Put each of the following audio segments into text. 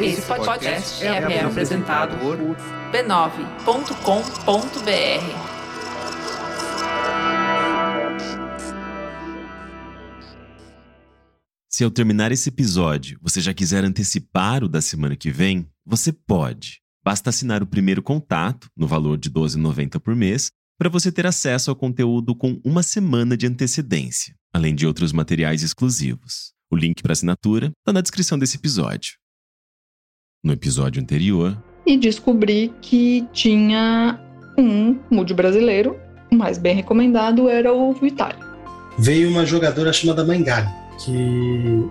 Esse podcast é, é apresentado por b9.com.br. Se ao terminar esse episódio você já quiser antecipar o da semana que vem, você pode. Basta assinar o primeiro contato, no valor de R$ 12,90 por mês, para você ter acesso ao conteúdo com uma semana de antecedência, além de outros materiais exclusivos. O link para assinatura está na descrição desse episódio. No episódio anterior. E descobri que tinha um mood brasileiro, o mais bem recomendado era o Vitali. Veio uma jogadora chamada Mangali que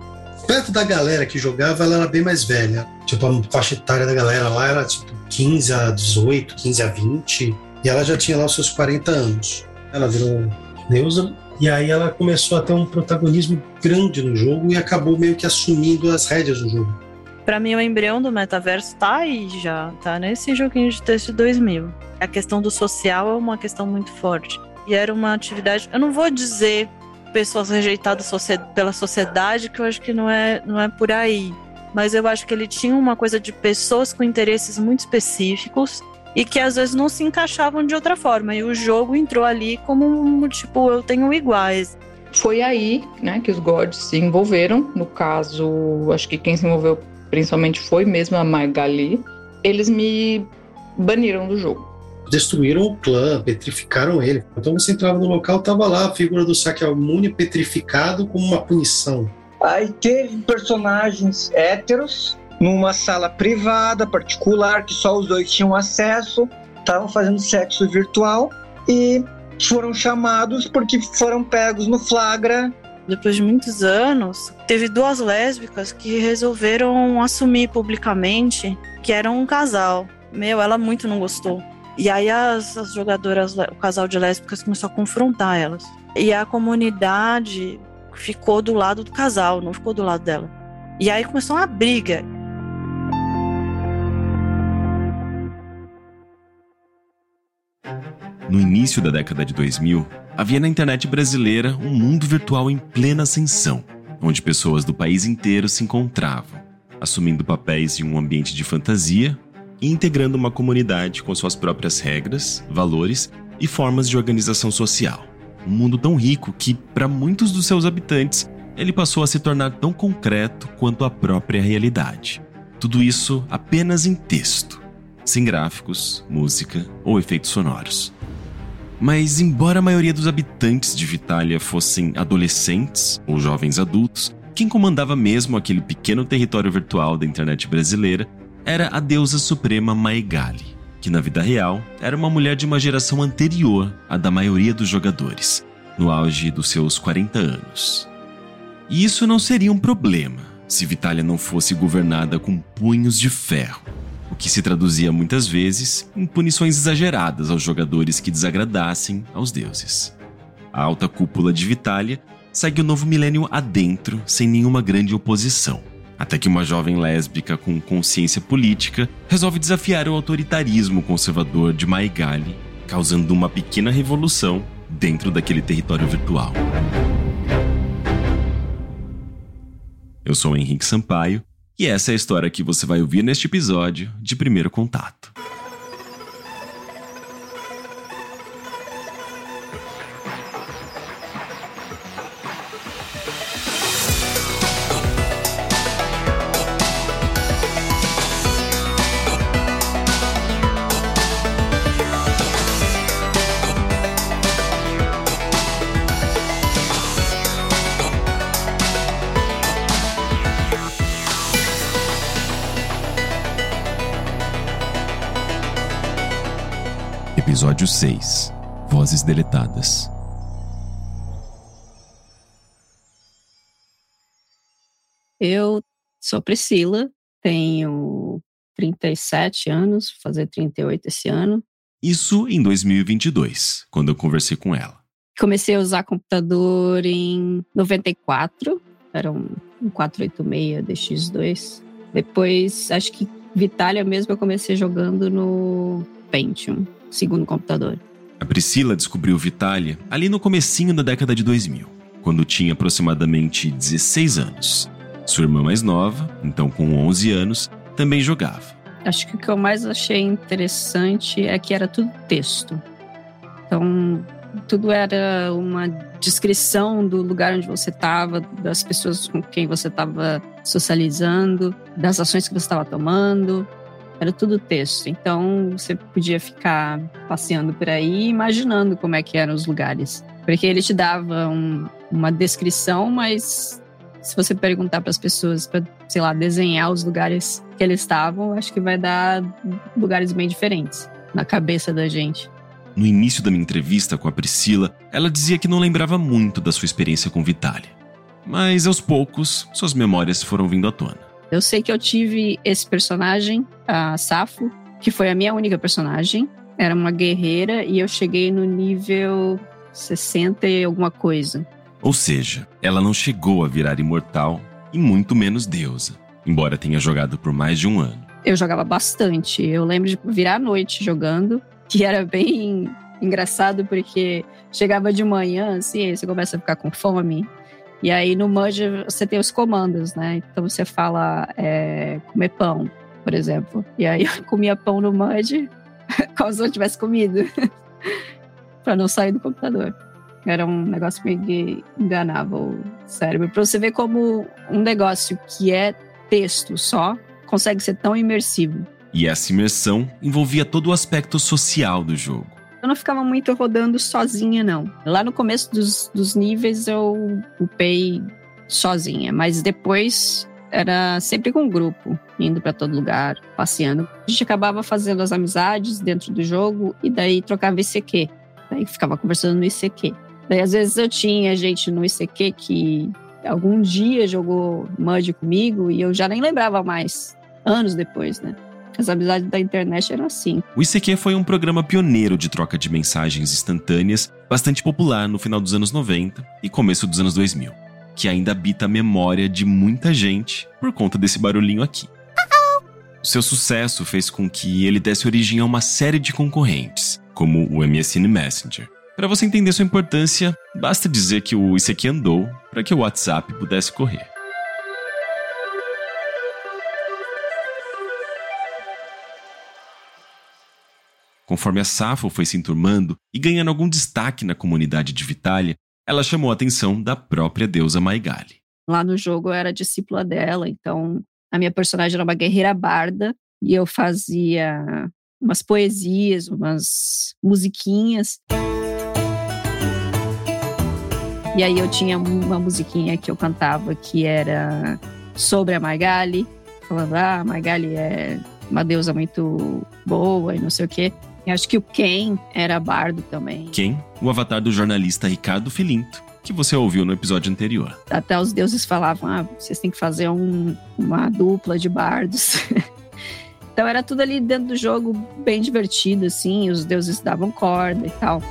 perto da galera que jogava, ela era bem mais velha. Tipo, a faixa etária da galera lá era tipo 15 a 18, 15 a 20, e ela já tinha lá os seus 40 anos. Ela virou deusa, e aí ela começou a ter um protagonismo grande no jogo e acabou meio que assumindo as rédeas do jogo. Para mim, o embrião do metaverso tá aí já, tá nesse joguinho de texto 2000. A questão do social é uma questão muito forte. E era uma atividade, eu não vou dizer pessoas rejeitadas pela sociedade, que eu acho que não é, não é por aí. Mas eu acho que ele tinha uma coisa de pessoas com interesses muito específicos e que às vezes não se encaixavam de outra forma. E o jogo entrou ali como um tipo, eu tenho iguais. Foi aí né, que os gods se envolveram. No caso, acho que quem se envolveu principalmente foi mesmo a Magali. Eles me baniram do jogo destruíram o clã, petrificaram ele. Então você entrava no local, tava lá a figura do Sakyamuni petrificado como uma punição. Aí teve personagens héteros numa sala privada, particular, que só os dois tinham acesso, estavam fazendo sexo virtual e foram chamados porque foram pegos no flagra. Depois de muitos anos, teve duas lésbicas que resolveram assumir publicamente que eram um casal. Meu, ela muito não gostou. E aí as, as jogadoras, o casal de lésbicas começou a confrontar elas. E a comunidade ficou do lado do casal, não ficou do lado dela. E aí começou uma briga. No início da década de 2000, havia na internet brasileira um mundo virtual em plena ascensão, onde pessoas do país inteiro se encontravam, assumindo papéis em um ambiente de fantasia e integrando uma comunidade com suas próprias regras, valores e formas de organização social. Um mundo tão rico que, para muitos dos seus habitantes, ele passou a se tornar tão concreto quanto a própria realidade. Tudo isso apenas em texto, sem gráficos, música ou efeitos sonoros. Mas, embora a maioria dos habitantes de Vitalia fossem adolescentes ou jovens adultos, quem comandava mesmo aquele pequeno território virtual da internet brasileira era a deusa suprema Maegali, que na vida real era uma mulher de uma geração anterior à da maioria dos jogadores, no auge dos seus 40 anos. E isso não seria um problema se Vitalia não fosse governada com punhos de ferro, o que se traduzia muitas vezes em punições exageradas aos jogadores que desagradassem aos deuses. A alta cúpula de Vitalia segue o novo milênio adentro sem nenhuma grande oposição até que uma jovem lésbica com consciência política resolve desafiar o autoritarismo conservador de Maigali, causando uma pequena revolução dentro daquele território virtual. Eu sou Henrique Sampaio e essa é a história que você vai ouvir neste episódio de Primeiro Contato. Episódio 6 Vozes Deletadas Eu sou Priscila, tenho 37 anos, vou fazer 38 esse ano. Isso em 2022, quando eu conversei com ela. Comecei a usar computador em 94, era um 486 DX2. Depois, acho que Vitalia mesmo eu comecei jogando no Pentium segundo computador. A Priscila descobriu Vitalia ali no comecinho da década de 2000, quando tinha aproximadamente 16 anos. Sua irmã mais nova, então com 11 anos, também jogava. Acho que o que eu mais achei interessante é que era tudo texto. Então, tudo era uma descrição do lugar onde você estava, das pessoas com quem você estava socializando, das ações que você estava tomando. Era tudo texto. Então, você podia ficar passeando por aí, imaginando como é que eram os lugares. Porque ele te dava um, uma descrição, mas se você perguntar para as pessoas para, sei lá, desenhar os lugares que eles estavam, acho que vai dar lugares bem diferentes na cabeça da gente. No início da minha entrevista com a Priscila, ela dizia que não lembrava muito da sua experiência com Vitaly. Mas aos poucos, suas memórias foram vindo à tona. Eu sei que eu tive esse personagem, a Safo, que foi a minha única personagem. Era uma guerreira e eu cheguei no nível 60 e alguma coisa. Ou seja, ela não chegou a virar imortal e muito menos deusa, embora tenha jogado por mais de um ano. Eu jogava bastante. Eu lembro de virar a noite jogando, que era bem engraçado porque chegava de manhã, assim, aí você começa a ficar com fome. E aí no Mudge você tem os comandos, né? Então você fala é, comer pão, por exemplo. E aí eu comia pão no Mudge como se eu tivesse comido. para não sair do computador. Era um negócio meio que enganava o cérebro. Para você ver como um negócio que é texto só consegue ser tão imersivo. E essa imersão envolvia todo o aspecto social do jogo. Eu não ficava muito rodando sozinha, não. Lá no começo dos, dos níveis eu upei sozinha, mas depois era sempre com um grupo, indo para todo lugar, passeando. A gente acabava fazendo as amizades dentro do jogo e daí trocava ICQ. Daí ficava conversando no ICQ. Daí às vezes eu tinha gente no ICQ que algum dia jogou MUD comigo e eu já nem lembrava mais, anos depois, né? As amizades da internet eram assim. O ICQ foi um programa pioneiro de troca de mensagens instantâneas, bastante popular no final dos anos 90 e começo dos anos 2000, que ainda habita a memória de muita gente por conta desse barulhinho aqui. Seu sucesso fez com que ele desse origem a uma série de concorrentes, como o MSN Messenger. Para você entender sua importância, basta dizer que o ICQ andou para que o WhatsApp pudesse correr. Conforme a Safo foi se enturmando e ganhando algum destaque na comunidade de Vitalia, ela chamou a atenção da própria deusa Maigali. Lá no jogo eu era discípula dela, então a minha personagem era uma guerreira barda e eu fazia umas poesias, umas musiquinhas. E aí eu tinha uma musiquinha que eu cantava que era sobre a Magali, falando: ah, a Magali é uma deusa muito boa e não sei o quê. E acho que o Ken era bardo também. Ken, o avatar do jornalista Ricardo Filinto, que você ouviu no episódio anterior. Até os deuses falavam: ah, vocês têm que fazer um, uma dupla de bardos. Então era tudo ali dentro do jogo bem divertido, assim, os deuses davam corda e tal.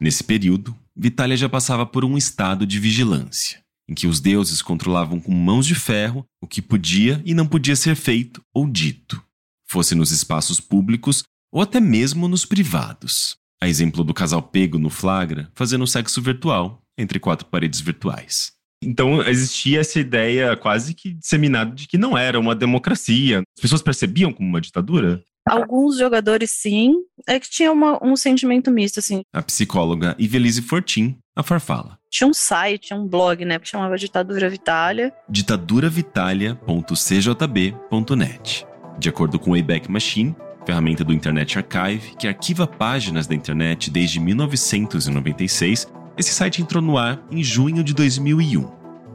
Nesse período, Vitália já passava por um estado de vigilância, em que os deuses controlavam com mãos de ferro o que podia e não podia ser feito ou dito, fosse nos espaços públicos ou até mesmo nos privados. A exemplo do casal pego no flagra fazendo sexo virtual entre quatro paredes virtuais. Então existia essa ideia quase que disseminada de que não era uma democracia. As pessoas percebiam como uma ditadura? Alguns jogadores sim, é que tinha uma, um sentimento misto, assim. A psicóloga Ivelise Fortin, a farfala. Tinha um site, um blog, né, que chamava Ditadura Vitália. ditaduravitalia.cjb.net. De acordo com o Wayback Machine, ferramenta do Internet Archive, que arquiva páginas da internet desde 1996, esse site entrou no ar em junho de 2001.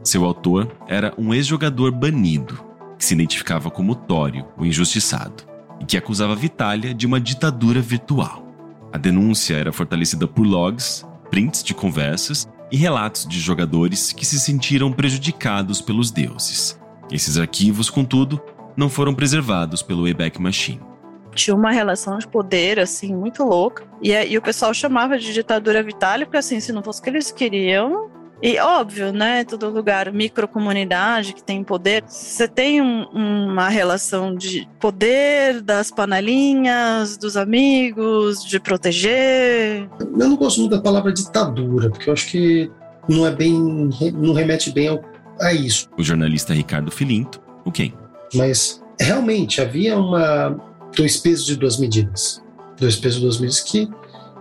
Seu autor era um ex-jogador banido, que se identificava como Tório, o injustiçado, e que acusava Vitália de uma ditadura virtual. A denúncia era fortalecida por logs, prints de conversas e relatos de jogadores que se sentiram prejudicados pelos deuses. Esses arquivos, contudo, não foram preservados pelo Wayback Machine tinha uma relação de poder, assim, muito louca. E, e o pessoal chamava de ditadura vitália, porque, assim, se não fosse o que eles queriam, E óbvio, né? Todo lugar, microcomunidade que tem poder, você tem um, uma relação de poder das panelinhas, dos amigos, de proteger. Eu não gosto muito da palavra ditadura, porque eu acho que não é bem, não remete bem ao, a isso. O jornalista Ricardo Filinto, o quem? Mas realmente havia uma dois pesos e duas medidas, dois pesos e duas medidas que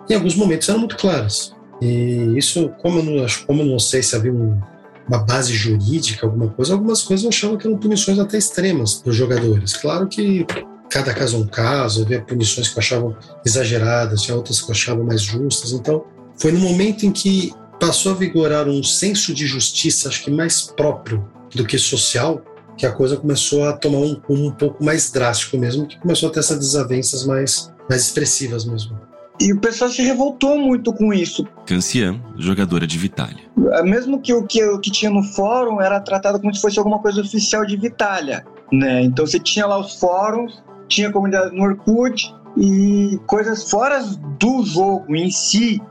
em alguns momentos eram muito claras. E isso, como eu não, como eu não sei se havia um, uma base jurídica, alguma coisa, algumas coisas eu achava que eram punições até extremas para os jogadores. Claro que cada caso é um caso, havia punições que eu achava exageradas, tinha outras que eu achava mais justas. Então, foi no momento em que passou a vigorar um senso de justiça, acho que mais próprio do que social, que a coisa começou a tomar um rumo um pouco mais drástico mesmo, que começou a ter essas desavenças mais, mais expressivas mesmo. E o pessoal se revoltou muito com isso. Cancian, jogadora de Vitália. Mesmo que o que, o que tinha no fórum era tratado como se fosse alguma coisa oficial de Vitália. Né? Então você tinha lá os fóruns, tinha comunidade no Orkut e coisas fora do jogo em si,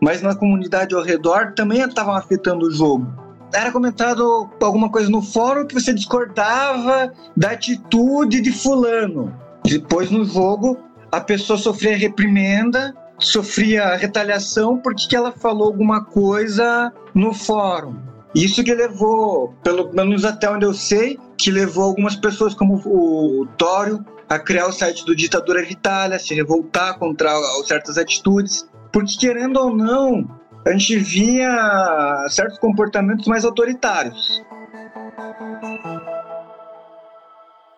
mas na comunidade ao redor também estavam afetando o jogo. Era comentado alguma coisa no fórum que você discordava da atitude de fulano. Depois no jogo a pessoa sofria reprimenda, sofria retaliação porque ela falou alguma coisa no fórum. Isso que levou, pelo menos até onde eu sei, que levou algumas pessoas como o Tório a criar o site do Ditadura Vitália, se revoltar contra certas atitudes, porque querendo ou não, a gente via certos comportamentos mais autoritários.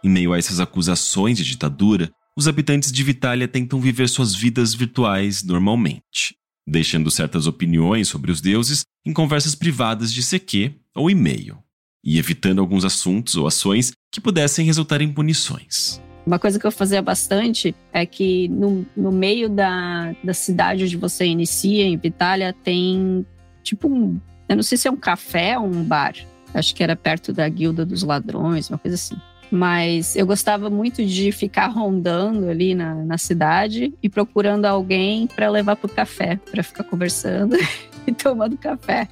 Em meio a essas acusações de ditadura, os habitantes de Vitália tentam viver suas vidas virtuais normalmente, deixando certas opiniões sobre os deuses em conversas privadas de CQ ou e-mail, e evitando alguns assuntos ou ações que pudessem resultar em punições. Uma coisa que eu fazia bastante é que no, no meio da, da cidade onde você inicia, em Vitália, tem tipo um. Eu não sei se é um café ou um bar. Acho que era perto da Guilda dos Ladrões, uma coisa assim. Mas eu gostava muito de ficar rondando ali na, na cidade e procurando alguém para levar para o café, para ficar conversando e tomando café.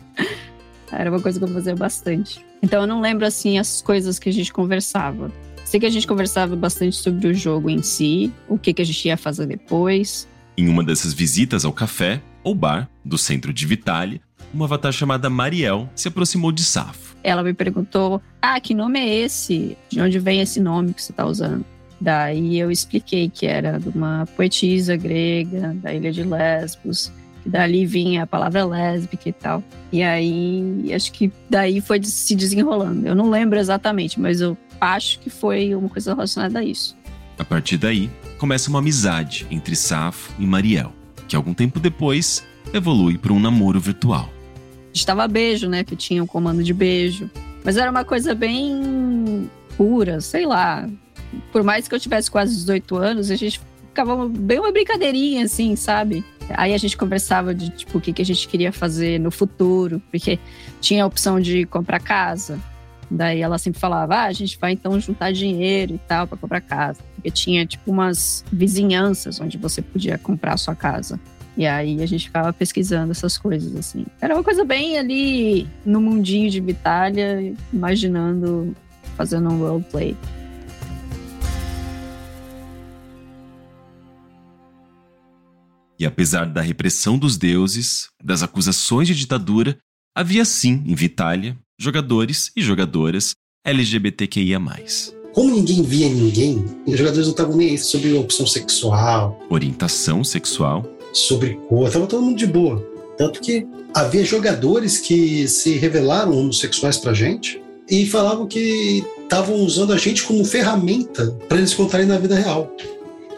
Era uma coisa que eu fazia bastante. Então eu não lembro assim as coisas que a gente conversava. Sei que a gente conversava bastante sobre o jogo em si, o que, que a gente ia fazer depois. Em uma dessas visitas ao café ou bar do centro de Vitale, uma avatar chamada Mariel se aproximou de Safo ela me perguntou: Ah, que nome é esse? De onde vem esse nome que você está usando? Daí eu expliquei que era de uma poetisa grega da ilha de Lesbos, que dali vinha a palavra lésbica e tal. E aí, acho que daí foi se desenrolando. Eu não lembro exatamente, mas eu acho que foi uma coisa relacionada a isso. A partir daí, começa uma amizade entre Safo e Mariel, que algum tempo depois evolui para um namoro virtual estava beijo, né? Que tinha um comando de beijo. Mas era uma coisa bem pura, sei lá. Por mais que eu tivesse quase 18 anos, a gente ficava bem uma brincadeirinha, assim, sabe? Aí a gente conversava de tipo o que, que a gente queria fazer no futuro, porque tinha a opção de comprar casa. Daí ela sempre falava: ah, a gente vai então juntar dinheiro e tal para comprar casa. Porque tinha tipo umas vizinhanças onde você podia comprar a sua casa. E aí a gente ficava pesquisando essas coisas, assim. Era uma coisa bem ali no mundinho de Vitália, imaginando fazendo um roleplay. E apesar da repressão dos deuses, das acusações de ditadura, havia sim em Vitália jogadores e jogadoras LGBTQIA. Como ninguém via ninguém, os jogadores não estavam nem aí sobre opção sexual, orientação sexual, sobre cor, estava todo mundo de boa. Tanto que havia jogadores que se revelaram homossexuais pra gente e falavam que estavam usando a gente como ferramenta para eles contarem na vida real.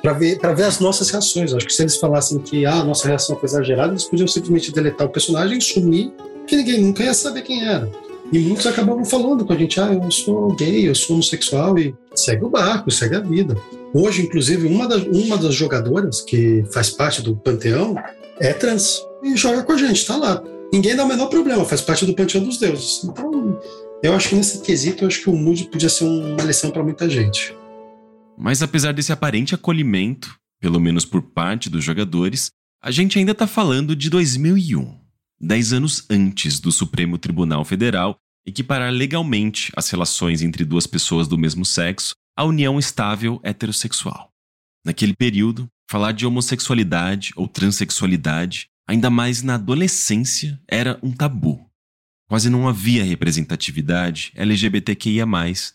Para ver, ver as nossas reações. acho que se eles falassem que ah, a nossa reação foi exagerada, eles podiam simplesmente deletar o personagem sumir, que ninguém nunca ia saber quem era. E muitos acabavam falando com a gente: ah, eu sou gay, eu sou homossexual, e segue o barco, segue a vida. Hoje, inclusive, uma das, uma das jogadoras que faz parte do panteão é trans e joga com a gente, tá lá. Ninguém dá o menor problema, faz parte do panteão dos deuses. Então, eu acho que nesse quesito, eu acho que o Mood podia ser uma lição para muita gente. Mas apesar desse aparente acolhimento, pelo menos por parte dos jogadores, a gente ainda tá falando de 2001. dez anos antes do Supremo Tribunal Federal equiparar legalmente as relações entre duas pessoas do mesmo sexo à união estável heterossexual. Naquele período, falar de homossexualidade ou transexualidade, ainda mais na adolescência, era um tabu. Quase não havia representatividade LGBTQIA,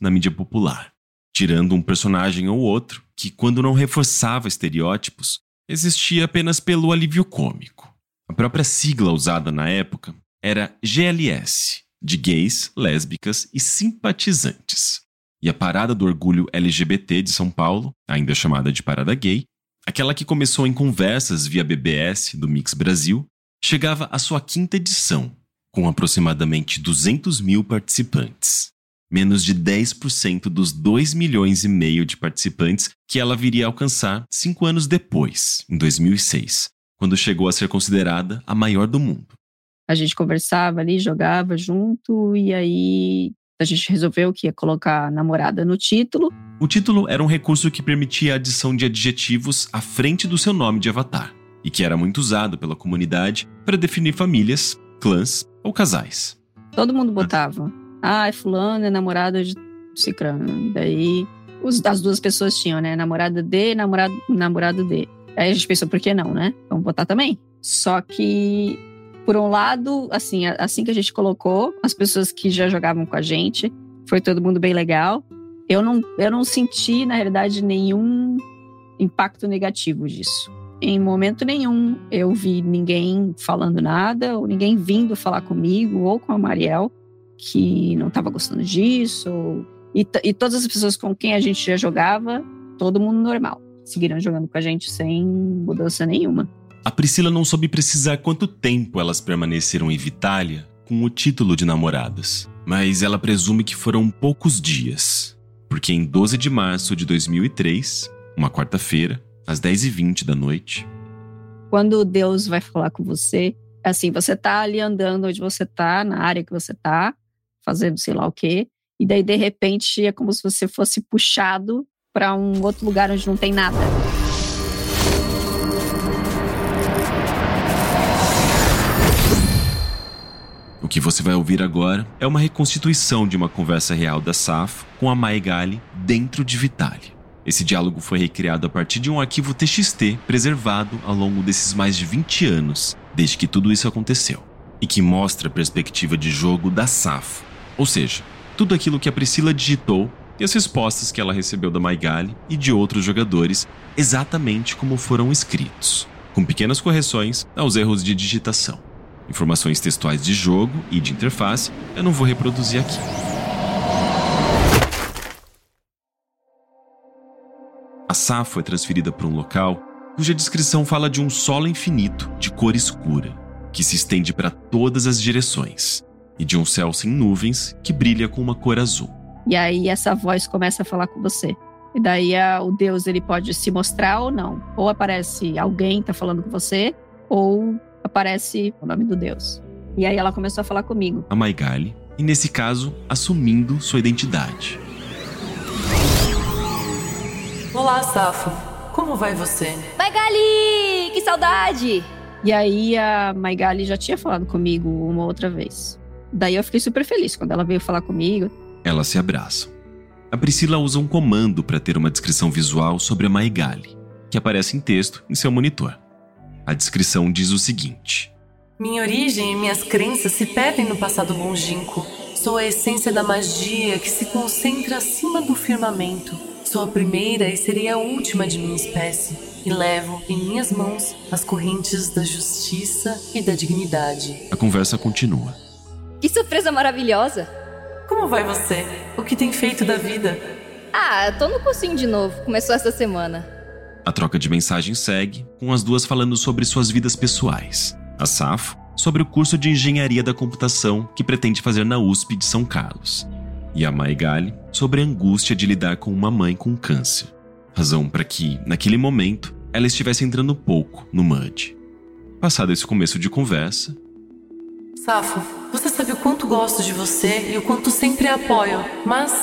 na mídia popular, tirando um personagem ou outro que, quando não reforçava estereótipos, existia apenas pelo alívio cômico. A própria sigla usada na época era GLS, de gays, lésbicas e simpatizantes. E a Parada do Orgulho LGBT de São Paulo, ainda chamada de Parada Gay, aquela que começou em conversas via BBS do Mix Brasil, chegava à sua quinta edição, com aproximadamente 200 mil participantes. Menos de 10% dos 2 milhões e meio de participantes que ela viria a alcançar cinco anos depois, em 2006, quando chegou a ser considerada a maior do mundo. A gente conversava ali, jogava junto, e aí a gente resolveu que ia colocar namorada no título. O título era um recurso que permitia a adição de adjetivos à frente do seu nome de avatar, e que era muito usado pela comunidade para definir famílias, clãs ou casais. Todo mundo botava. Ah, é fulano, é namorada de cicrano. Daí os, as duas pessoas tinham, né? Namorada de, namorado, namorado de. Aí a gente pensou, por que não, né? Vamos botar também. Só que por um lado, assim, assim que a gente colocou, as pessoas que já jogavam com a gente, foi todo mundo bem legal. Eu não, eu não senti, na realidade, nenhum impacto negativo disso. Em momento nenhum eu vi ninguém falando nada, ou ninguém vindo falar comigo, ou com a Mariel, que não estava gostando disso. Ou... E, e todas as pessoas com quem a gente já jogava, todo mundo normal. Seguiram jogando com a gente sem mudança nenhuma. A Priscila não soube precisar quanto tempo elas permaneceram em Vitália com o título de namoradas, mas ela presume que foram poucos dias, porque em 12 de março de 2003, uma quarta-feira, às 10h20 da noite. Quando Deus vai falar com você, assim, você tá ali andando onde você tá, na área que você tá, fazendo sei lá o quê, e daí de repente é como se você fosse puxado para um outro lugar onde não tem nada. O que você vai ouvir agora é uma reconstituição de uma conversa real da Safo com a Maigali dentro de Vitali. Esse diálogo foi recriado a partir de um arquivo TXT preservado ao longo desses mais de 20 anos, desde que tudo isso aconteceu, e que mostra a perspectiva de jogo da Safo, ou seja, tudo aquilo que a Priscila digitou e as respostas que ela recebeu da Maigali e de outros jogadores, exatamente como foram escritos, com pequenas correções aos erros de digitação. Informações textuais de jogo e de interface eu não vou reproduzir aqui. A Safo é transferida para um local cuja descrição fala de um solo infinito de cor escura, que se estende para todas as direções, e de um céu sem nuvens que brilha com uma cor azul. E aí essa voz começa a falar com você. E daí a, o Deus ele pode se mostrar ou não. Ou aparece alguém tá falando com você, ou aparece o nome do Deus. E aí ela começou a falar comigo. A Maigali, e nesse caso, assumindo sua identidade. Olá, Safo. Como vai você? Maigali! Que saudade! E aí a Maigali já tinha falado comigo uma outra vez. Daí eu fiquei super feliz quando ela veio falar comigo. Elas se abraçam. A Priscila usa um comando para ter uma descrição visual sobre a Maigali, que aparece em texto em seu monitor. A descrição diz o seguinte: Minha origem e minhas crenças se perdem no passado longínquo. Sou a essência da magia que se concentra acima do firmamento. Sou a primeira e serei a última de minha espécie. E levo em minhas mãos as correntes da justiça e da dignidade. A conversa continua. Que surpresa maravilhosa! Como vai você? O que tem feito da vida? Ah, tô no cursinho de novo. Começou essa semana. A troca de mensagens segue, com as duas falando sobre suas vidas pessoais. A Safo, sobre o curso de Engenharia da Computação que pretende fazer na USP de São Carlos. E a Maigali, sobre a angústia de lidar com uma mãe com câncer. Razão para que, naquele momento, ela estivesse entrando pouco no MUD. Passado esse começo de conversa. Safo, você sabe o quanto gosto de você e o quanto sempre apoio, mas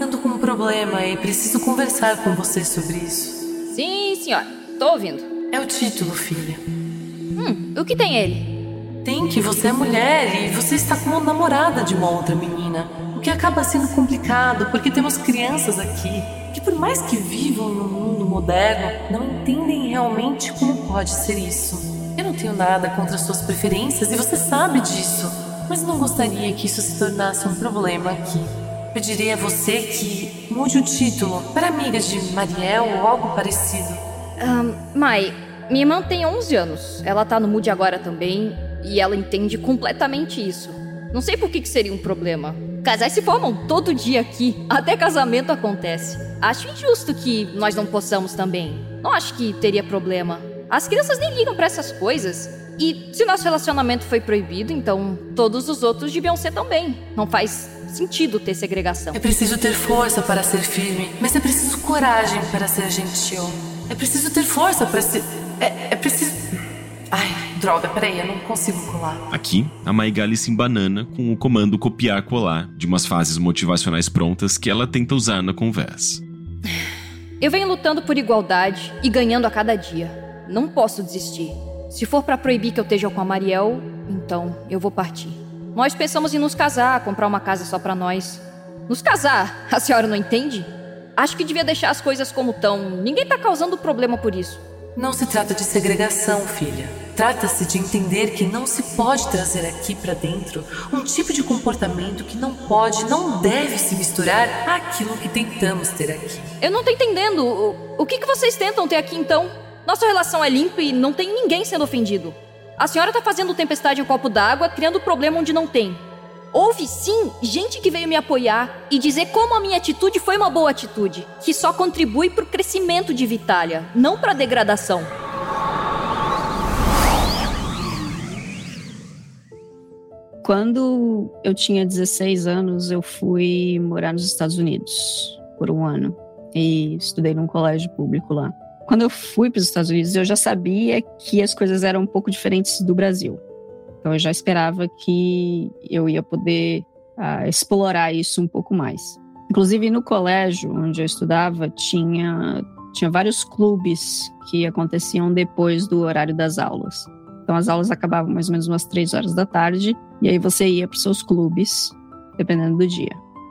ando com um problema e preciso conversar com você sobre isso. Sim, senhora. Tô ouvindo. É o título, filha. Hum, o que tem ele? Tem que você é mulher e você está com uma namorada de uma outra menina. O que acaba sendo complicado porque temos crianças aqui que, por mais que vivam no mundo moderno, não entendem realmente como pode ser isso. Eu não tenho nada contra suas preferências e você sabe disso, mas não gostaria que isso se tornasse um problema aqui. Pedirei a você que mude o título para amiga de Mariel ou algo parecido. Um, Mai, minha irmã tem 11 anos. Ela tá no Mood agora também e ela entende completamente isso. Não sei por que, que seria um problema. Casais se formam todo dia aqui, até casamento acontece. Acho injusto que nós não possamos também. Não acho que teria problema. As crianças nem ligam para essas coisas. E se nosso relacionamento foi proibido, então todos os outros deviam ser também. Não faz sentido ter segregação. É preciso ter força para ser firme, mas é preciso coragem para ser gentil. É preciso ter força para ser. É, é preciso. Ai, droga, peraí, eu não consigo colar. Aqui, a Maigali se embanana com o comando copiar-colar de umas frases motivacionais prontas que ela tenta usar na conversa. Eu venho lutando por igualdade e ganhando a cada dia. Não posso desistir. Se for para proibir que eu esteja com a Mariel, então eu vou partir. Nós pensamos em nos casar, comprar uma casa só para nós. Nos casar? A senhora não entende? Acho que devia deixar as coisas como estão. Ninguém tá causando problema por isso. Não se trata de segregação, filha. Trata-se de entender que não se pode trazer aqui para dentro um tipo de comportamento que não pode, não deve se misturar àquilo que tentamos ter aqui. Eu não tô entendendo. O, o que, que vocês tentam ter aqui então? Nossa relação é limpa e não tem ninguém sendo ofendido. A senhora tá fazendo tempestade em um copo d'água, criando problema onde não tem. Houve sim gente que veio me apoiar e dizer como a minha atitude foi uma boa atitude, que só contribui para o crescimento de Vitália, não para degradação. Quando eu tinha 16 anos, eu fui morar nos Estados Unidos por um ano e estudei num colégio público lá. Quando eu fui para os Estados Unidos, eu já sabia que as coisas eram um pouco diferentes do Brasil. Então eu já esperava que eu ia poder uh, explorar isso um pouco mais. Inclusive no colégio onde eu estudava tinha tinha vários clubes que aconteciam depois do horário das aulas. Então as aulas acabavam mais ou menos umas três horas da tarde e aí você ia para os seus clubes, dependendo do dia.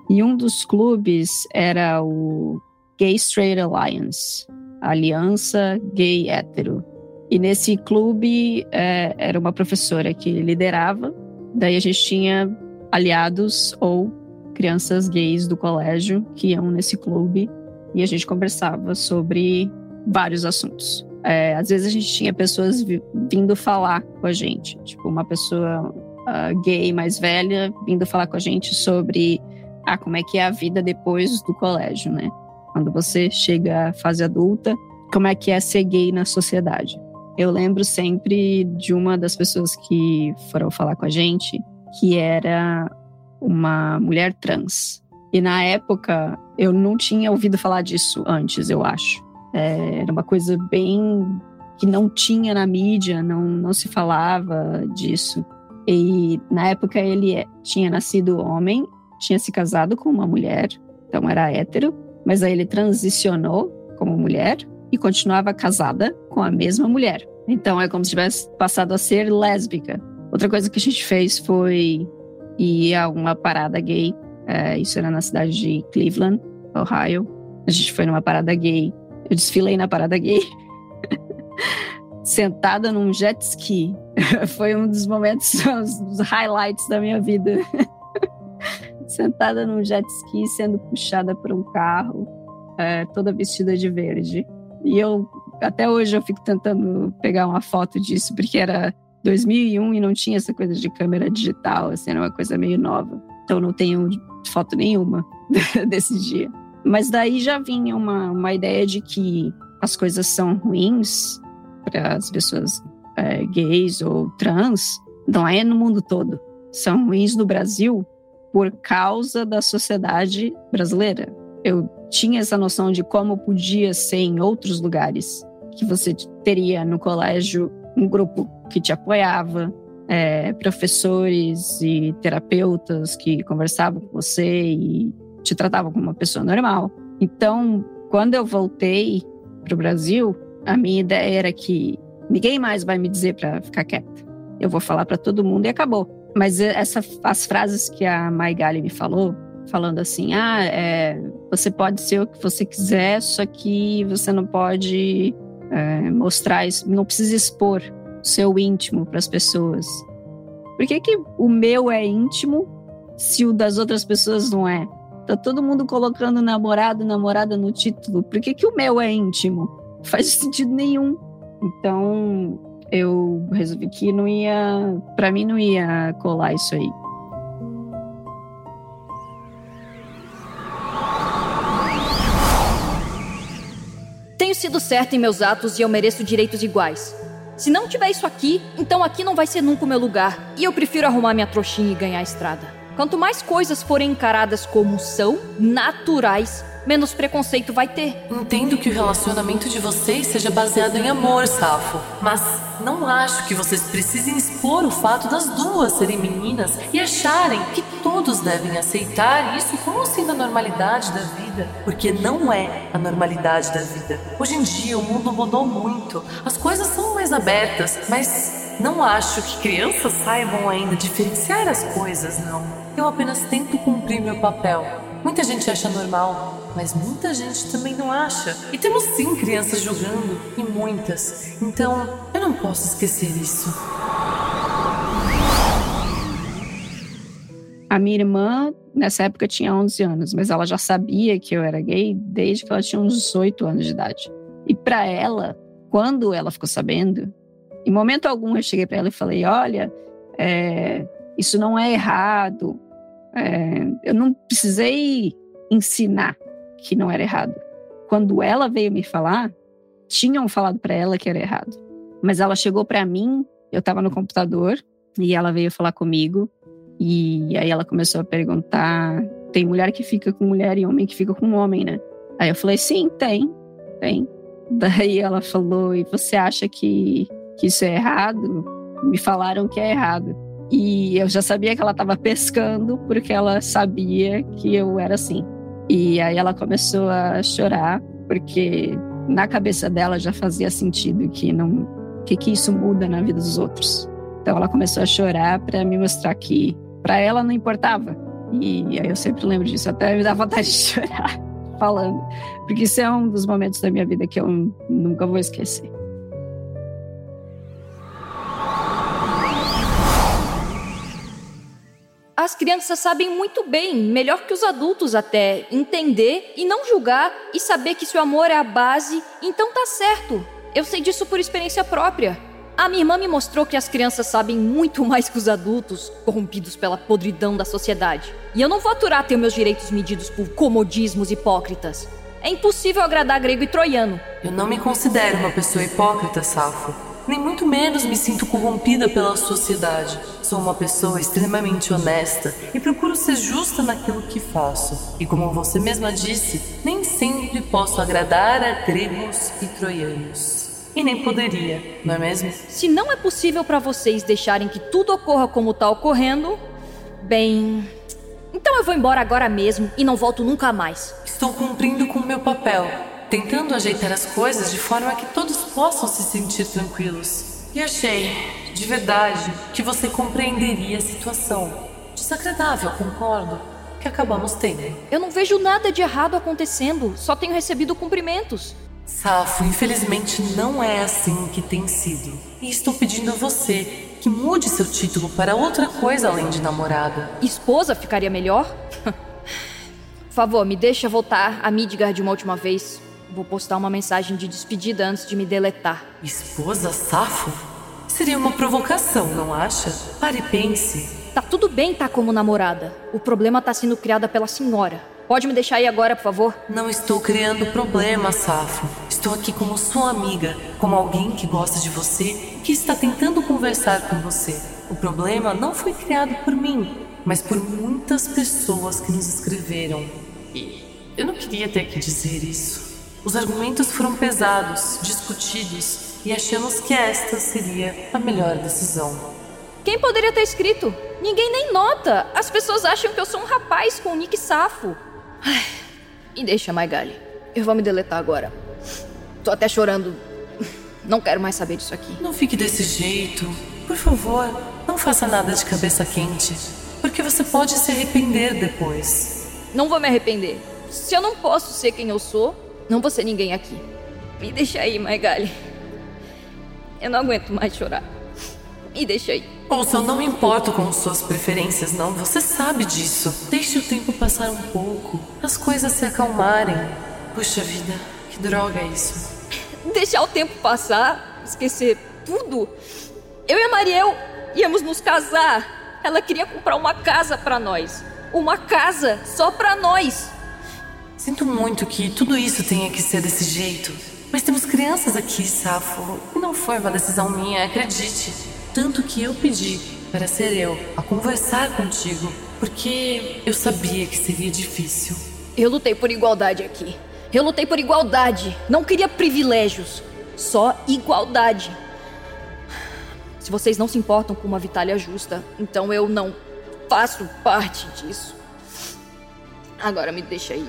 E um dos clubes era o Gay Straight Alliance, Aliança Gay Hétero. E nesse clube é, era uma professora que liderava, daí a gente tinha aliados ou crianças gays do colégio que iam nesse clube e a gente conversava sobre vários assuntos. É, às vezes a gente tinha pessoas vindo falar com a gente, tipo uma pessoa uh, gay mais velha vindo falar com a gente sobre ah, como é que é a vida depois do colégio, né? Quando você chega à fase adulta, como é que é ser gay na sociedade. Eu lembro sempre de uma das pessoas que foram falar com a gente, que era uma mulher trans. E na época eu não tinha ouvido falar disso antes, eu acho. É, era uma coisa bem que não tinha na mídia, não, não se falava disso. E na época ele é, tinha nascido homem, tinha se casado com uma mulher, então era hétero, mas aí ele transicionou como mulher e continuava casada com a mesma mulher. Então é como se tivesse passado a ser lésbica. Outra coisa que a gente fez foi ir a uma parada gay. É, isso era na cidade de Cleveland, Ohio. A gente foi numa parada gay. Eu desfilei na parada gay. Sentada num jet ski. foi um dos momentos, os highlights da minha vida. Sentada num jet ski, sendo puxada por um carro, é, toda vestida de verde. E eu, até hoje, eu fico tentando pegar uma foto disso, porque era 2001 e não tinha essa coisa de câmera digital, assim, era uma coisa meio nova. Então não tenho foto nenhuma desse dia. Mas daí já vinha uma, uma ideia de que as coisas são ruins para as pessoas é, gays ou trans, não é no mundo todo. São ruins no Brasil por causa da sociedade brasileira. Eu tinha essa noção de como podia ser em outros lugares, que você teria no colégio um grupo que te apoiava, é, professores e terapeutas que conversavam com você e te tratavam como uma pessoa normal. Então, quando eu voltei para o Brasil, a minha ideia era que ninguém mais vai me dizer para ficar quieta. eu vou falar para todo mundo e acabou. Mas essa, as frases que a Maigali me falou, falando assim: ah, é, você pode ser o que você quiser, só que você não pode é, mostrar isso, não precisa expor o seu íntimo para as pessoas. Por que, que o meu é íntimo se o das outras pessoas não é? Tá todo mundo colocando namorado, namorada no título. Por que, que o meu é íntimo? Não faz sentido nenhum. Então, eu resolvi que não ia, para mim não ia colar isso aí. Tenho sido certa em meus atos e eu mereço direitos iguais. Se não tiver isso aqui, então aqui não vai ser nunca o meu lugar. E eu prefiro arrumar minha trouxinha e ganhar a estrada. Quanto mais coisas forem encaradas como são, naturais, menos preconceito vai ter. Entendo que o relacionamento de vocês seja baseado em amor, Safo, mas não acho que vocês precisem expor o fato das duas serem meninas e acharem que todos devem aceitar isso como sendo a normalidade da vida, porque não é a normalidade da vida. Hoje em dia o mundo mudou muito, as coisas são mais abertas, mas não acho que crianças saibam ainda diferenciar as coisas, não. Eu apenas tento cumprir meu papel. Muita gente acha normal, mas muita gente também não acha. E temos sim crianças jogando, e muitas. Então, eu não posso esquecer isso. A minha irmã, nessa época, tinha 11 anos, mas ela já sabia que eu era gay desde que ela tinha uns 18 anos de idade. E para ela, quando ela ficou sabendo, em momento algum eu cheguei para ela e falei: Olha, é, isso não é errado. É, eu não precisei ensinar que não era errado. Quando ela veio me falar, tinham falado para ela que era errado. Mas ela chegou para mim, eu estava no computador e ela veio falar comigo e aí ela começou a perguntar: tem mulher que fica com mulher e homem que fica com homem, né? Aí eu falei: sim, tem, tem. Daí ela falou: e você acha que, que isso é errado? Me falaram que é errado. E eu já sabia que ela estava pescando porque ela sabia que eu era assim. E aí ela começou a chorar, porque na cabeça dela já fazia sentido que não que, que isso muda na vida dos outros. Então ela começou a chorar para me mostrar que para ela não importava. E aí eu sempre lembro disso, até me dá vontade de chorar falando, porque isso é um dos momentos da minha vida que eu nunca vou esquecer. As crianças sabem muito bem, melhor que os adultos até, entender e não julgar e saber que se o amor é a base, então tá certo. Eu sei disso por experiência própria. A minha irmã me mostrou que as crianças sabem muito mais que os adultos, corrompidos pela podridão da sociedade. E eu não vou aturar ter meus direitos medidos por comodismos hipócritas. É impossível agradar grego e troiano. Eu não me considero uma pessoa hipócrita, Safo nem muito menos me sinto corrompida pela sociedade. Sou uma pessoa extremamente honesta e procuro ser justa naquilo que faço. E como você mesma disse, nem sempre posso agradar a gregos e troianos. E nem poderia, não é mesmo? Se não é possível para vocês deixarem que tudo ocorra como está ocorrendo, bem. Então eu vou embora agora mesmo e não volto nunca mais. Estou cumprindo com o meu papel tentando ajeitar as coisas de forma que todos possam se sentir tranquilos. E achei, de verdade, que você compreenderia a situação. Desagradável, concordo, que acabamos tendo. Eu não vejo nada de errado acontecendo, só tenho recebido cumprimentos. Safo, infelizmente não é assim que tem sido. E estou pedindo a você que mude seu título para outra coisa além de namorada. Esposa ficaria melhor? Por favor, me deixa voltar a Midgard uma última vez. Vou postar uma mensagem de despedida antes de me deletar. Esposa safo? Seria uma provocação, não acha? Pare e pense. Tá tudo bem tá como namorada. O problema tá sendo criado pela senhora. Pode me deixar aí agora, por favor? Não estou criando problema, Safo. Estou aqui como sua amiga, como alguém que gosta de você que está tentando conversar com você. O problema não foi criado por mim, mas por muitas pessoas que nos escreveram. E eu não queria ter que dizer isso. Os argumentos foram pesados, discutidos e achamos que esta seria a melhor decisão. Quem poderia ter escrito? Ninguém nem nota. As pessoas acham que eu sou um rapaz com um nick safo. Ai, me deixa, Maigali. Eu vou me deletar agora. Tô até chorando. Não quero mais saber disso aqui. Não fique desse jeito. Por Por favor, não faça nada de cabeça quente, porque você pode se arrepender depois. Não vou me arrepender. Se eu não posso ser quem eu sou, não vou ser ninguém aqui. Me deixa aí, Maigali. Eu não aguento mais chorar. Me deixa aí. Ouça, eu não me importo com suas preferências, não. Você sabe disso. Deixe o tempo passar um pouco. As coisas se acalmarem. Puxa vida, que droga é isso. Deixar o tempo passar, esquecer tudo. Eu e a Mariel íamos nos casar. Ela queria comprar uma casa para nós. Uma casa só para nós. Sinto muito que tudo isso tenha que ser desse jeito. Mas temos crianças aqui, Safo. E não foi uma decisão minha, acredite. Tanto que eu pedi para ser eu a conversar contigo, porque eu sabia que seria difícil. Eu lutei por igualdade aqui. Eu lutei por igualdade. Não queria privilégios. Só igualdade. Se vocês não se importam com uma vitória justa, então eu não faço parte disso. Agora me deixa aí.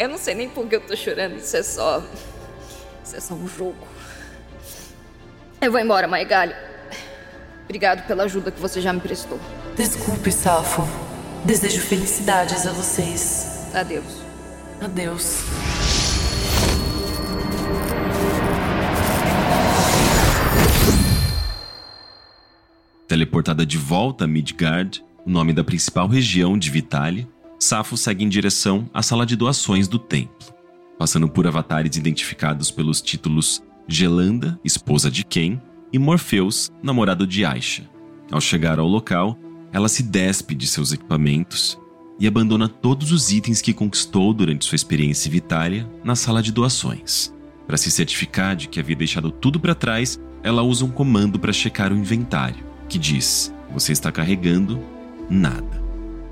Eu não sei nem por que eu tô chorando. Isso é só. Isso é só um jogo. Eu vou embora, Maigalho. Obrigado pela ajuda que você já me prestou. Desculpe, Safo. Desejo felicidades a vocês. Adeus. Adeus. Teleportada de volta a Midgard, o nome da principal região de Vitaly, Safo segue em direção à sala de doações do templo, passando por avatares identificados pelos títulos Gelanda, esposa de Ken, e Morpheus, namorado de Aisha. Ao chegar ao local, ela se despe de seus equipamentos e abandona todos os itens que conquistou durante sua experiência em Vitália na sala de doações. Para se certificar de que havia deixado tudo para trás, ela usa um comando para checar o inventário, que diz: Você está carregando nada.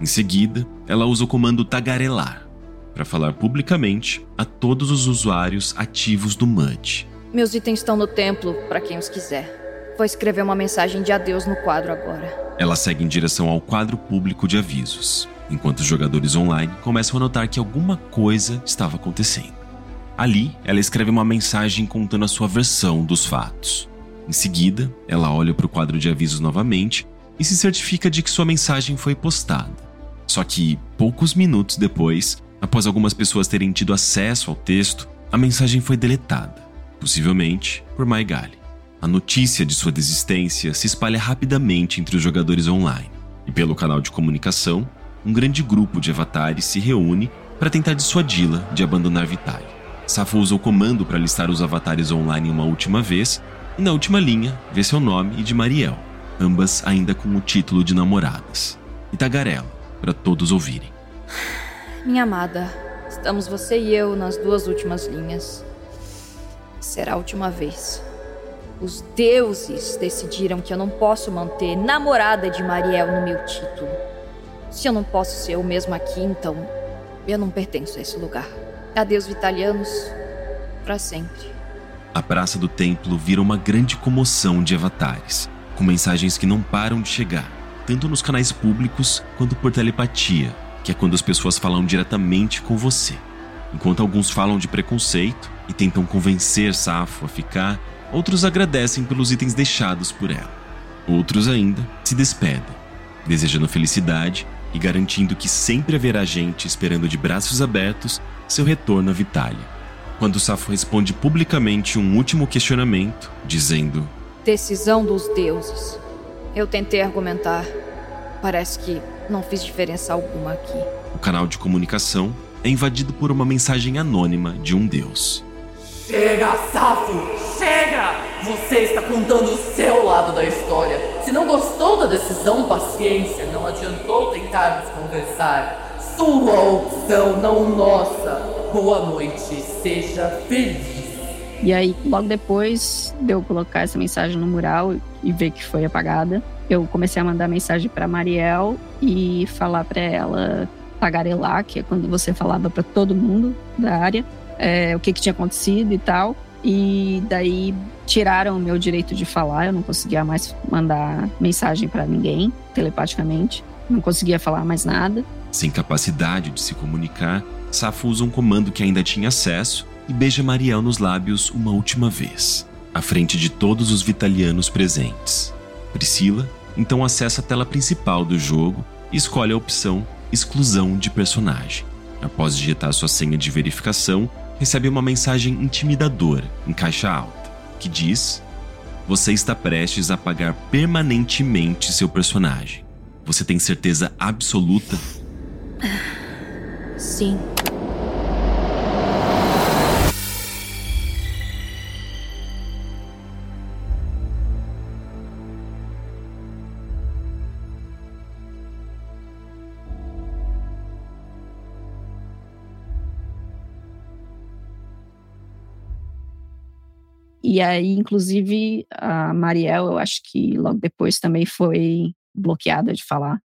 Em seguida, ela usa o comando tagarelar para falar publicamente a todos os usuários ativos do MUD. Meus itens estão no templo, para quem os quiser. Vou escrever uma mensagem de adeus no quadro agora. Ela segue em direção ao quadro público de avisos, enquanto os jogadores online começam a notar que alguma coisa estava acontecendo. Ali, ela escreve uma mensagem contando a sua versão dos fatos. Em seguida, ela olha para o quadro de avisos novamente e se certifica de que sua mensagem foi postada. Só que, poucos minutos depois, após algumas pessoas terem tido acesso ao texto, a mensagem foi deletada possivelmente por Maigali. A notícia de sua desistência se espalha rapidamente entre os jogadores online, e pelo canal de comunicação, um grande grupo de avatares se reúne para tentar dissuadi-la de abandonar Vitali. Safo usa o comando para listar os avatares online uma última vez, e na última linha vê seu nome e de Mariel, ambas ainda com o título de namoradas, e tagarela para todos ouvirem. Minha amada, estamos você e eu nas duas últimas linhas. Será a última vez. Os deuses decidiram que eu não posso manter namorada de Mariel no meu título. Se eu não posso ser eu mesmo aqui, então eu não pertenço a esse lugar. Adeus, Vitalianos, para sempre. A praça do templo vira uma grande comoção de avatares, com mensagens que não param de chegar, tanto nos canais públicos quanto por telepatia, que é quando as pessoas falam diretamente com você. Enquanto alguns falam de preconceito e tentam convencer Safo a ficar, outros agradecem pelos itens deixados por ela. Outros ainda se despedem, desejando felicidade e garantindo que sempre haverá gente esperando de braços abertos seu retorno à Vitália. Quando Safo responde publicamente um último questionamento, dizendo: Decisão dos deuses. Eu tentei argumentar. Parece que não fiz diferença alguma aqui. O canal de comunicação é invadido por uma mensagem anônima de um deus. Chega, Safo! Chega! Você está contando o seu lado da história. Se não gostou da decisão, paciência. Não adiantou tentarmos conversar. Sua opção, não nossa. Boa noite. Seja feliz. E aí, logo depois de eu colocar essa mensagem no mural e ver que foi apagada, eu comecei a mandar mensagem para Mariel e falar para ela tagarelar, que é quando você falava para todo mundo da área é, o que, que tinha acontecido e tal. E daí tiraram o meu direito de falar, eu não conseguia mais mandar mensagem para ninguém telepaticamente, não conseguia falar mais nada. Sem capacidade de se comunicar, Safo usa um comando que ainda tinha acesso e beija Mariel nos lábios uma última vez. À frente de todos os vitalianos presentes. Priscila então acessa a tela principal do jogo e escolhe a opção Exclusão de personagem. Após digitar sua senha de verificação, recebe uma mensagem intimidadora em caixa alta que diz: Você está prestes a apagar permanentemente seu personagem. Você tem certeza absoluta? Sim. E aí, inclusive, a Mariel, eu acho que logo depois também foi bloqueada de falar,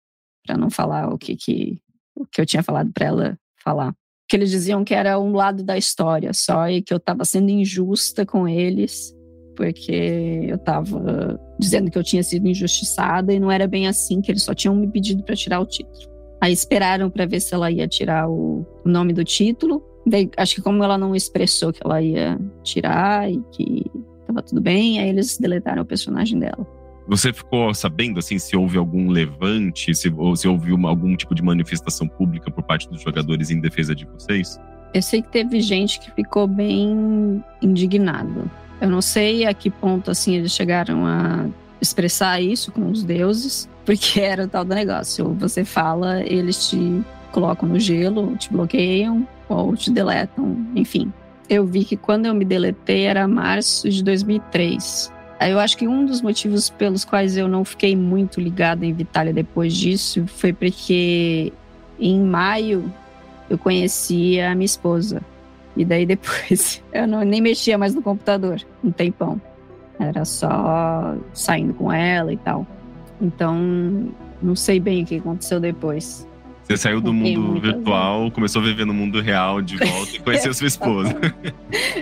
para não falar o que, que, o que eu tinha falado para ela falar. Que eles diziam que era um lado da história só e que eu estava sendo injusta com eles, porque eu estava dizendo que eu tinha sido injustiçada e não era bem assim, que eles só tinham me pedido para tirar o título. Aí esperaram para ver se ela ia tirar o nome do título Daí, acho que como ela não expressou que ela ia tirar e que tava tudo bem, aí eles deletaram o personagem dela. Você ficou sabendo assim se houve algum levante, se, ou se houve uma, algum tipo de manifestação pública por parte dos jogadores em defesa de vocês? Eu sei que teve gente que ficou bem indignado. Eu não sei a que ponto assim eles chegaram a expressar isso com os deuses, porque era o tal do negócio. Você fala, eles te colocam no gelo, te bloqueiam, ou te deletam, enfim. Eu vi que quando eu me deletei era março de 2003. Eu acho que um dos motivos pelos quais eu não fiquei muito ligada em Vitália depois disso foi porque em maio eu conheci a minha esposa. E daí depois eu não, nem mexia mais no computador um tempão. Era só saindo com ela e tal. Então, não sei bem o que aconteceu depois. Você saiu do mundo virtual, começou a viver no mundo real de volta e conheceu sua esposa.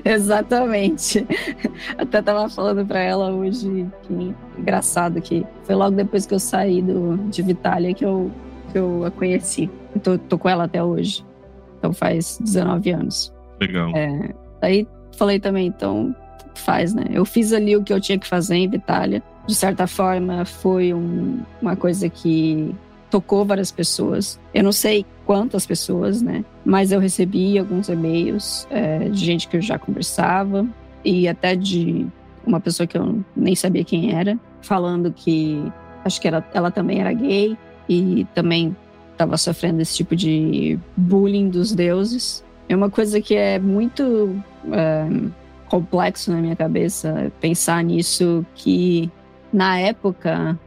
Exatamente. Até tava falando para ela hoje que engraçado que foi logo depois que eu saí do, de Vitália que eu, que eu a conheci. Eu tô, tô com ela até hoje. Então faz 19 anos. Legal. É, aí falei também, então faz, né? Eu fiz ali o que eu tinha que fazer em Vitália. De certa forma, foi um, uma coisa que tocou várias pessoas. Eu não sei quantas pessoas, né? Mas eu recebi alguns e-mails é, de gente que eu já conversava e até de uma pessoa que eu nem sabia quem era, falando que acho que ela, ela também era gay e também estava sofrendo esse tipo de bullying dos deuses. É uma coisa que é muito é, complexo na minha cabeça pensar nisso que na época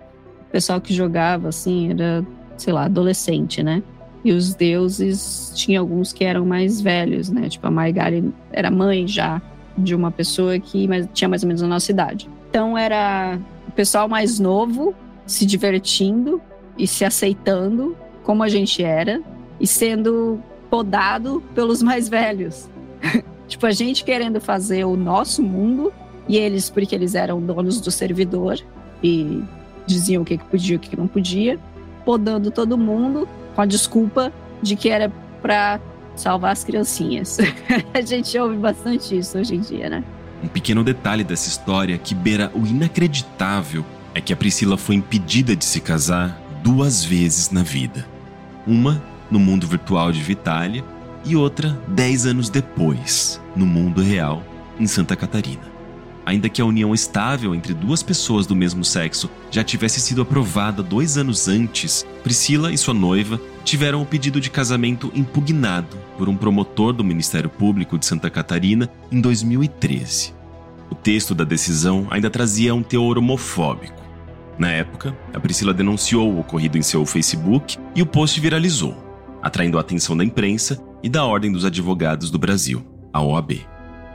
pessoal que jogava, assim, era, sei lá, adolescente, né? E os deuses, tinha alguns que eram mais velhos, né? Tipo, a Maigali era mãe já de uma pessoa que tinha mais ou menos a nossa idade. Então era o pessoal mais novo se divertindo e se aceitando como a gente era e sendo podado pelos mais velhos. tipo, a gente querendo fazer o nosso mundo e eles, porque eles eram donos do servidor e diziam o que, que podia e o que não podia, podando todo mundo com a desculpa de que era para salvar as criancinhas. a gente ouve bastante isso hoje em dia, né? Um pequeno detalhe dessa história que beira o inacreditável é que a Priscila foi impedida de se casar duas vezes na vida. Uma no mundo virtual de Vitália e outra dez anos depois, no mundo real, em Santa Catarina ainda que a união estável entre duas pessoas do mesmo sexo já tivesse sido aprovada dois anos antes, Priscila e sua noiva tiveram o pedido de casamento impugnado por um promotor do Ministério Público de Santa Catarina em 2013. O texto da decisão ainda trazia um teor homofóbico. Na época, a Priscila denunciou o ocorrido em seu Facebook e o post viralizou, atraindo a atenção da imprensa e da Ordem dos Advogados do Brasil, a OAB.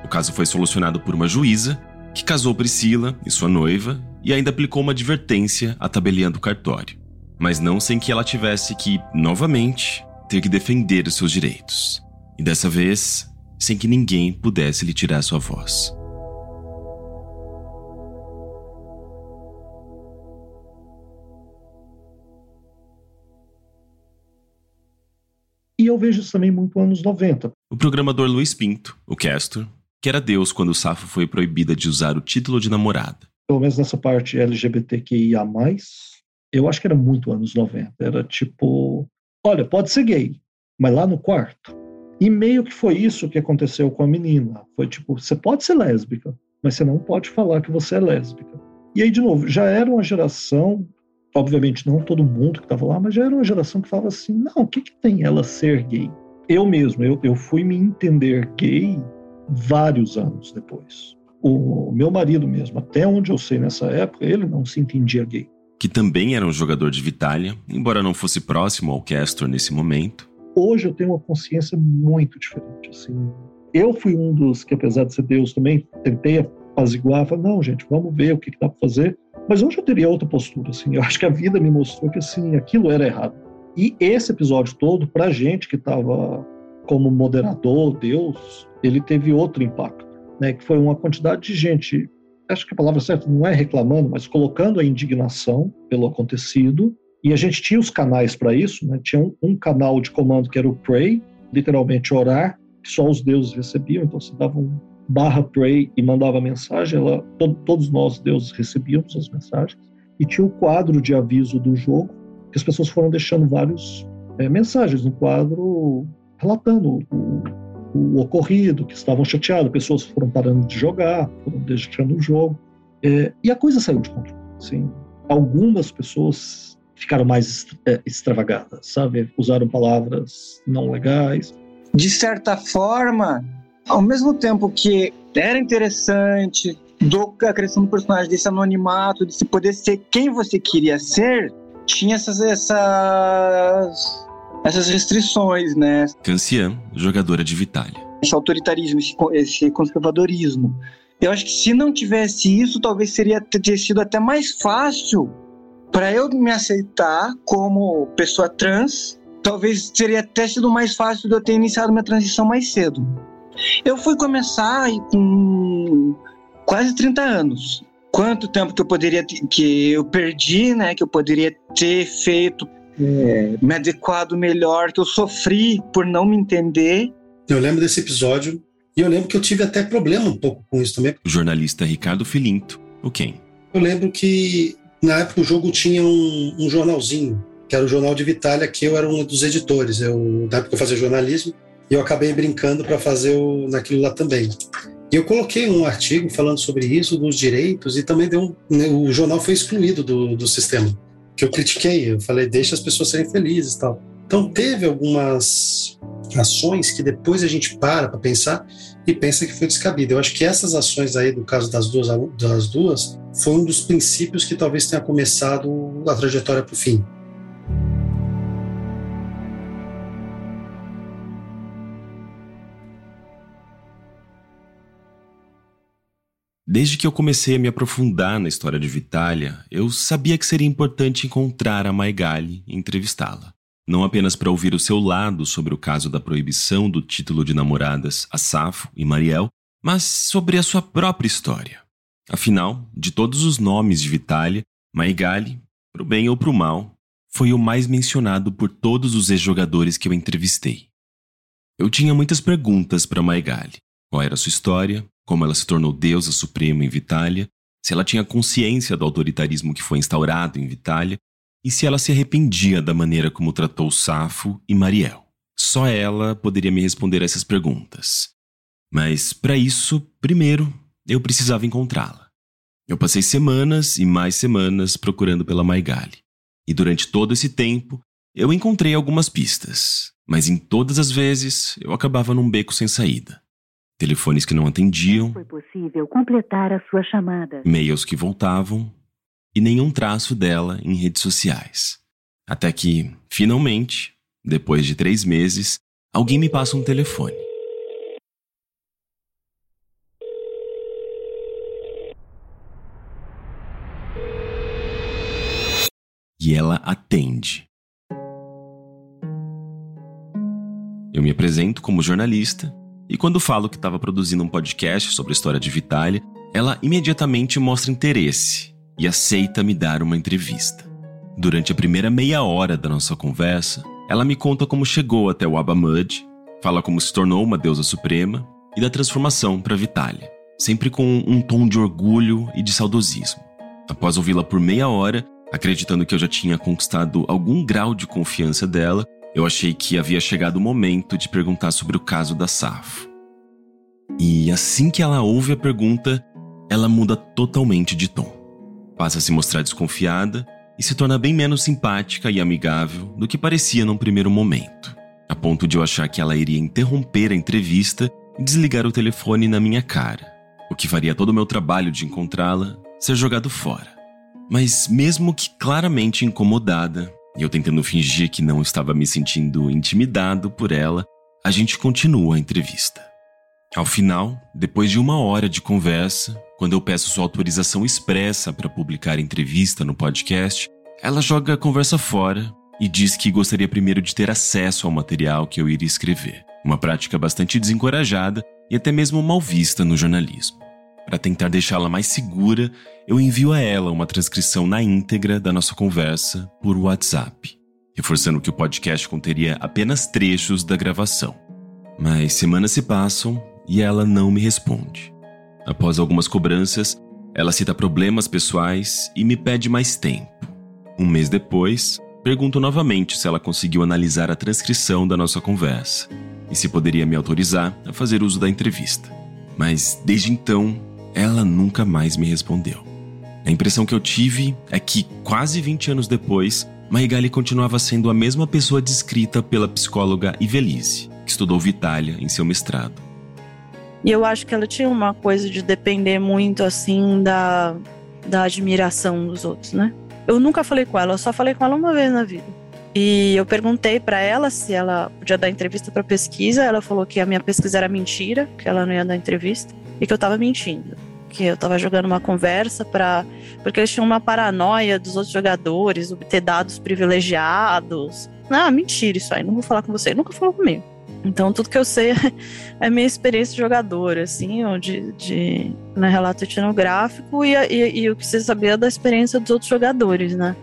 O caso foi solucionado por uma juíza que casou Priscila e sua noiva e ainda aplicou uma advertência à tabeliã do cartório, mas não sem que ela tivesse que, novamente, ter que defender os seus direitos. E dessa vez, sem que ninguém pudesse lhe tirar sua voz. E eu vejo isso também muito anos 90. O programador Luiz Pinto, o Castor, que era Deus quando Safo foi proibida de usar o título de namorada. Pelo menos nessa parte LGBTQIA+, eu acho que era muito anos 90. Era tipo, olha, pode ser gay, mas lá no quarto. E meio que foi isso que aconteceu com a menina. Foi tipo, você pode ser lésbica, mas você não pode falar que você é lésbica. E aí, de novo, já era uma geração, obviamente não todo mundo que estava lá, mas já era uma geração que falava assim: não, o que, que tem ela ser gay? Eu mesmo, eu, eu fui me entender gay vários anos depois. O meu marido mesmo, até onde eu sei nessa época, ele não se entendia gay. Que também era um jogador de Vitália, embora não fosse próximo ao Castor nesse momento. Hoje eu tenho uma consciência muito diferente. Assim, eu fui um dos que, apesar de ser Deus, também tentei apaziguar, falei, não, gente, vamos ver o que, que dá para fazer. Mas hoje eu teria outra postura, assim. Eu acho que a vida me mostrou que, assim, aquilo era errado. E esse episódio todo, pra gente que estava como moderador, Deus, ele teve outro impacto, né? Que foi uma quantidade de gente, acho que a palavra certa não é reclamando, mas colocando a indignação pelo acontecido. E a gente tinha os canais para isso, né? Tinha um, um canal de comando que era o Pray, literalmente orar, que só os deuses recebiam, então se dava um barra pray e mandava mensagem, ela, to, todos nós, deuses, recebíamos as mensagens. E tinha o quadro de aviso do jogo, que as pessoas foram deixando várias é, mensagens no quadro relatando o, o, ocorrido, que estavam chateados, pessoas foram parando de jogar, foram deixando o jogo. É, e a coisa saiu de controle. Assim, algumas pessoas ficaram mais é, extravagadas, sabe? Usaram palavras não legais. De certa forma, ao mesmo tempo que era interessante, do, a criação do personagem, desse anonimato, de se poder ser quem você queria ser, tinha essas, essas, essas restrições, né? Cancian, jogadora de Vitália. Esse autoritarismo, esse, conservadorismo. Eu acho que se não tivesse isso, talvez seria ter sido até mais fácil para eu me aceitar como pessoa trans. Talvez seria até sido mais fácil de eu ter iniciado minha transição mais cedo. Eu fui começar com quase 30 anos. Quanto tempo que eu poderia que eu perdi, né? Que eu poderia ter feito é, me adequado melhor, que eu sofri por não me entender. Eu lembro desse episódio e eu lembro que eu tive até problema um pouco com isso também. O jornalista Ricardo Filinto, o quem? Eu lembro que na época o jogo tinha um, um jornalzinho, que era o Jornal de Vitália, que eu era um dos editores. Eu, na época eu fazia jornalismo, e eu acabei brincando para fazer o, naquilo lá também. E eu coloquei um artigo falando sobre isso, dos direitos, e também deu um, né, o jornal foi excluído do, do sistema, que eu critiquei. Eu falei, deixa as pessoas serem felizes e tal. Então, teve algumas ações que depois a gente para para pensar e pensa que foi descabido. Eu acho que essas ações aí, do caso das duas, das duas, foi um dos princípios que talvez tenha começado a trajetória para o fim. Desde que eu comecei a me aprofundar na história de Vitália, eu sabia que seria importante encontrar a Maigali e entrevistá-la. Não apenas para ouvir o seu lado sobre o caso da proibição do título de namoradas a Safo e Mariel, mas sobre a sua própria história. Afinal, de todos os nomes de Vitália, Maigali, pro bem ou pro mal, foi o mais mencionado por todos os ex-jogadores que eu entrevistei. Eu tinha muitas perguntas para Maigali. Qual era a sua história? Como ela se tornou deusa suprema em Vitália, se ela tinha consciência do autoritarismo que foi instaurado em Vitália e se ela se arrependia da maneira como tratou Safo e Mariel. Só ela poderia me responder essas perguntas. Mas, para isso, primeiro, eu precisava encontrá-la. Eu passei semanas e mais semanas procurando pela Maigali. E durante todo esse tempo, eu encontrei algumas pistas, mas em todas as vezes eu acabava num beco sem saída telefones que não atendiam, foi possível completar a sua chamada, e-mails que voltavam e nenhum traço dela em redes sociais. Até que, finalmente, depois de três meses, alguém me passa um telefone. E ela atende. Eu me apresento como jornalista e quando falo que estava produzindo um podcast sobre a história de Vitália, ela imediatamente mostra interesse e aceita me dar uma entrevista. Durante a primeira meia hora da nossa conversa, ela me conta como chegou até o Abamud, fala como se tornou uma deusa suprema e da transformação para Vitália, sempre com um tom de orgulho e de saudosismo. Após ouvi-la por meia hora, acreditando que eu já tinha conquistado algum grau de confiança dela, eu achei que havia chegado o momento de perguntar sobre o caso da Safo. E assim que ela ouve a pergunta, ela muda totalmente de tom. Passa a se mostrar desconfiada e se torna bem menos simpática e amigável do que parecia num primeiro momento, a ponto de eu achar que ela iria interromper a entrevista e desligar o telefone na minha cara, o que faria todo o meu trabalho de encontrá-la ser jogado fora. Mas, mesmo que claramente incomodada, e eu tentando fingir que não estava me sentindo intimidado por ela, a gente continua a entrevista. Ao final, depois de uma hora de conversa, quando eu peço sua autorização expressa para publicar a entrevista no podcast, ela joga a conversa fora e diz que gostaria primeiro de ter acesso ao material que eu iria escrever, uma prática bastante desencorajada e até mesmo mal vista no jornalismo. Para tentar deixá-la mais segura, eu envio a ela uma transcrição na íntegra da nossa conversa por WhatsApp, reforçando que o podcast conteria apenas trechos da gravação. Mas semanas se passam e ela não me responde. Após algumas cobranças, ela cita problemas pessoais e me pede mais tempo. Um mês depois, pergunto novamente se ela conseguiu analisar a transcrição da nossa conversa e se poderia me autorizar a fazer uso da entrevista. Mas desde então, ela nunca mais me respondeu. A impressão que eu tive é que, quase 20 anos depois, Marigali continuava sendo a mesma pessoa descrita pela psicóloga Ivelise, que estudou Vitália em seu mestrado. E eu acho que ela tinha uma coisa de depender muito, assim, da, da admiração dos outros, né? Eu nunca falei com ela, eu só falei com ela uma vez na vida. E eu perguntei para ela se ela podia dar entrevista para pesquisa. Ela falou que a minha pesquisa era mentira, que ela não ia dar entrevista e que eu tava mentindo. Que eu tava jogando uma conversa para porque eles tinham uma paranoia dos outros jogadores, obter dados privilegiados. Ah, mentira isso aí, não vou falar com você. Ele nunca falou comigo. Então, tudo que eu sei é minha experiência de jogador, assim, de, de né, relato etnográfico e, e, e o que você sabia da experiência dos outros jogadores, né?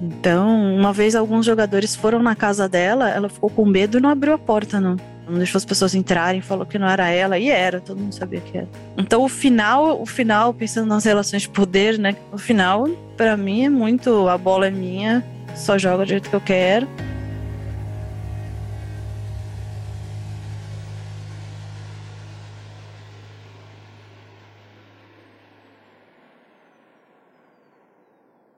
Então, uma vez alguns jogadores foram na casa dela, ela ficou com medo e não abriu a porta, não. Não deixou as pessoas entrarem, falou que não era ela, e era, todo mundo sabia que era. Então, o final, o final, pensando nas relações de poder, né? O final, para mim, é muito a bola é minha, só joga do jeito que eu quero.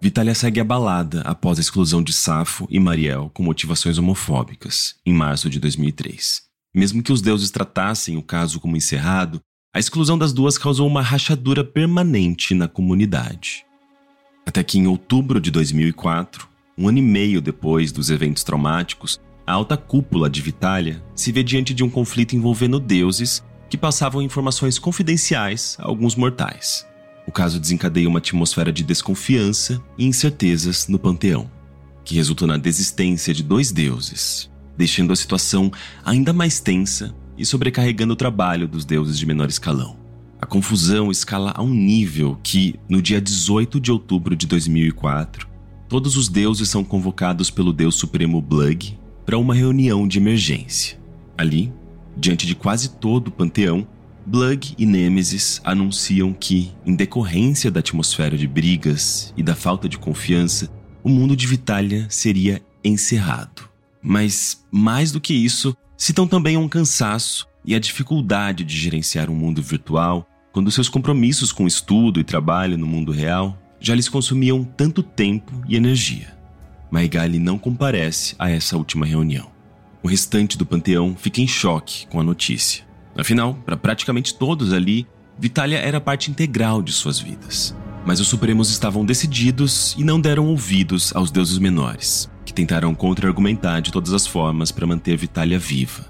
Vitália segue abalada após a exclusão de Safo e Mariel com motivações homofóbicas, em março de 2003. Mesmo que os deuses tratassem o caso como encerrado, a exclusão das duas causou uma rachadura permanente na comunidade. Até que em outubro de 2004, um ano e meio depois dos eventos traumáticos, a alta cúpula de Vitália se vê diante de um conflito envolvendo deuses que passavam informações confidenciais a alguns mortais. O caso desencadeia uma atmosfera de desconfiança e incertezas no panteão, que resultou na desistência de dois deuses, deixando a situação ainda mais tensa e sobrecarregando o trabalho dos deuses de menor escalão. A confusão escala a um nível que, no dia 18 de outubro de 2004, todos os deuses são convocados pelo deus supremo Blug para uma reunião de emergência. Ali, diante de quase todo o panteão, Blug e Nemesis anunciam que, em decorrência da atmosfera de brigas e da falta de confiança, o mundo de Vitalia seria encerrado. Mas, mais do que isso, citam também um cansaço e a dificuldade de gerenciar um mundo virtual quando seus compromissos com estudo e trabalho no mundo real já lhes consumiam tanto tempo e energia. Maigali não comparece a essa última reunião. O restante do panteão fica em choque com a notícia. Afinal, para praticamente todos ali, Vitália era parte integral de suas vidas. Mas os Supremos estavam decididos e não deram ouvidos aos deuses menores, que tentaram contra-argumentar de todas as formas para manter Vitália viva.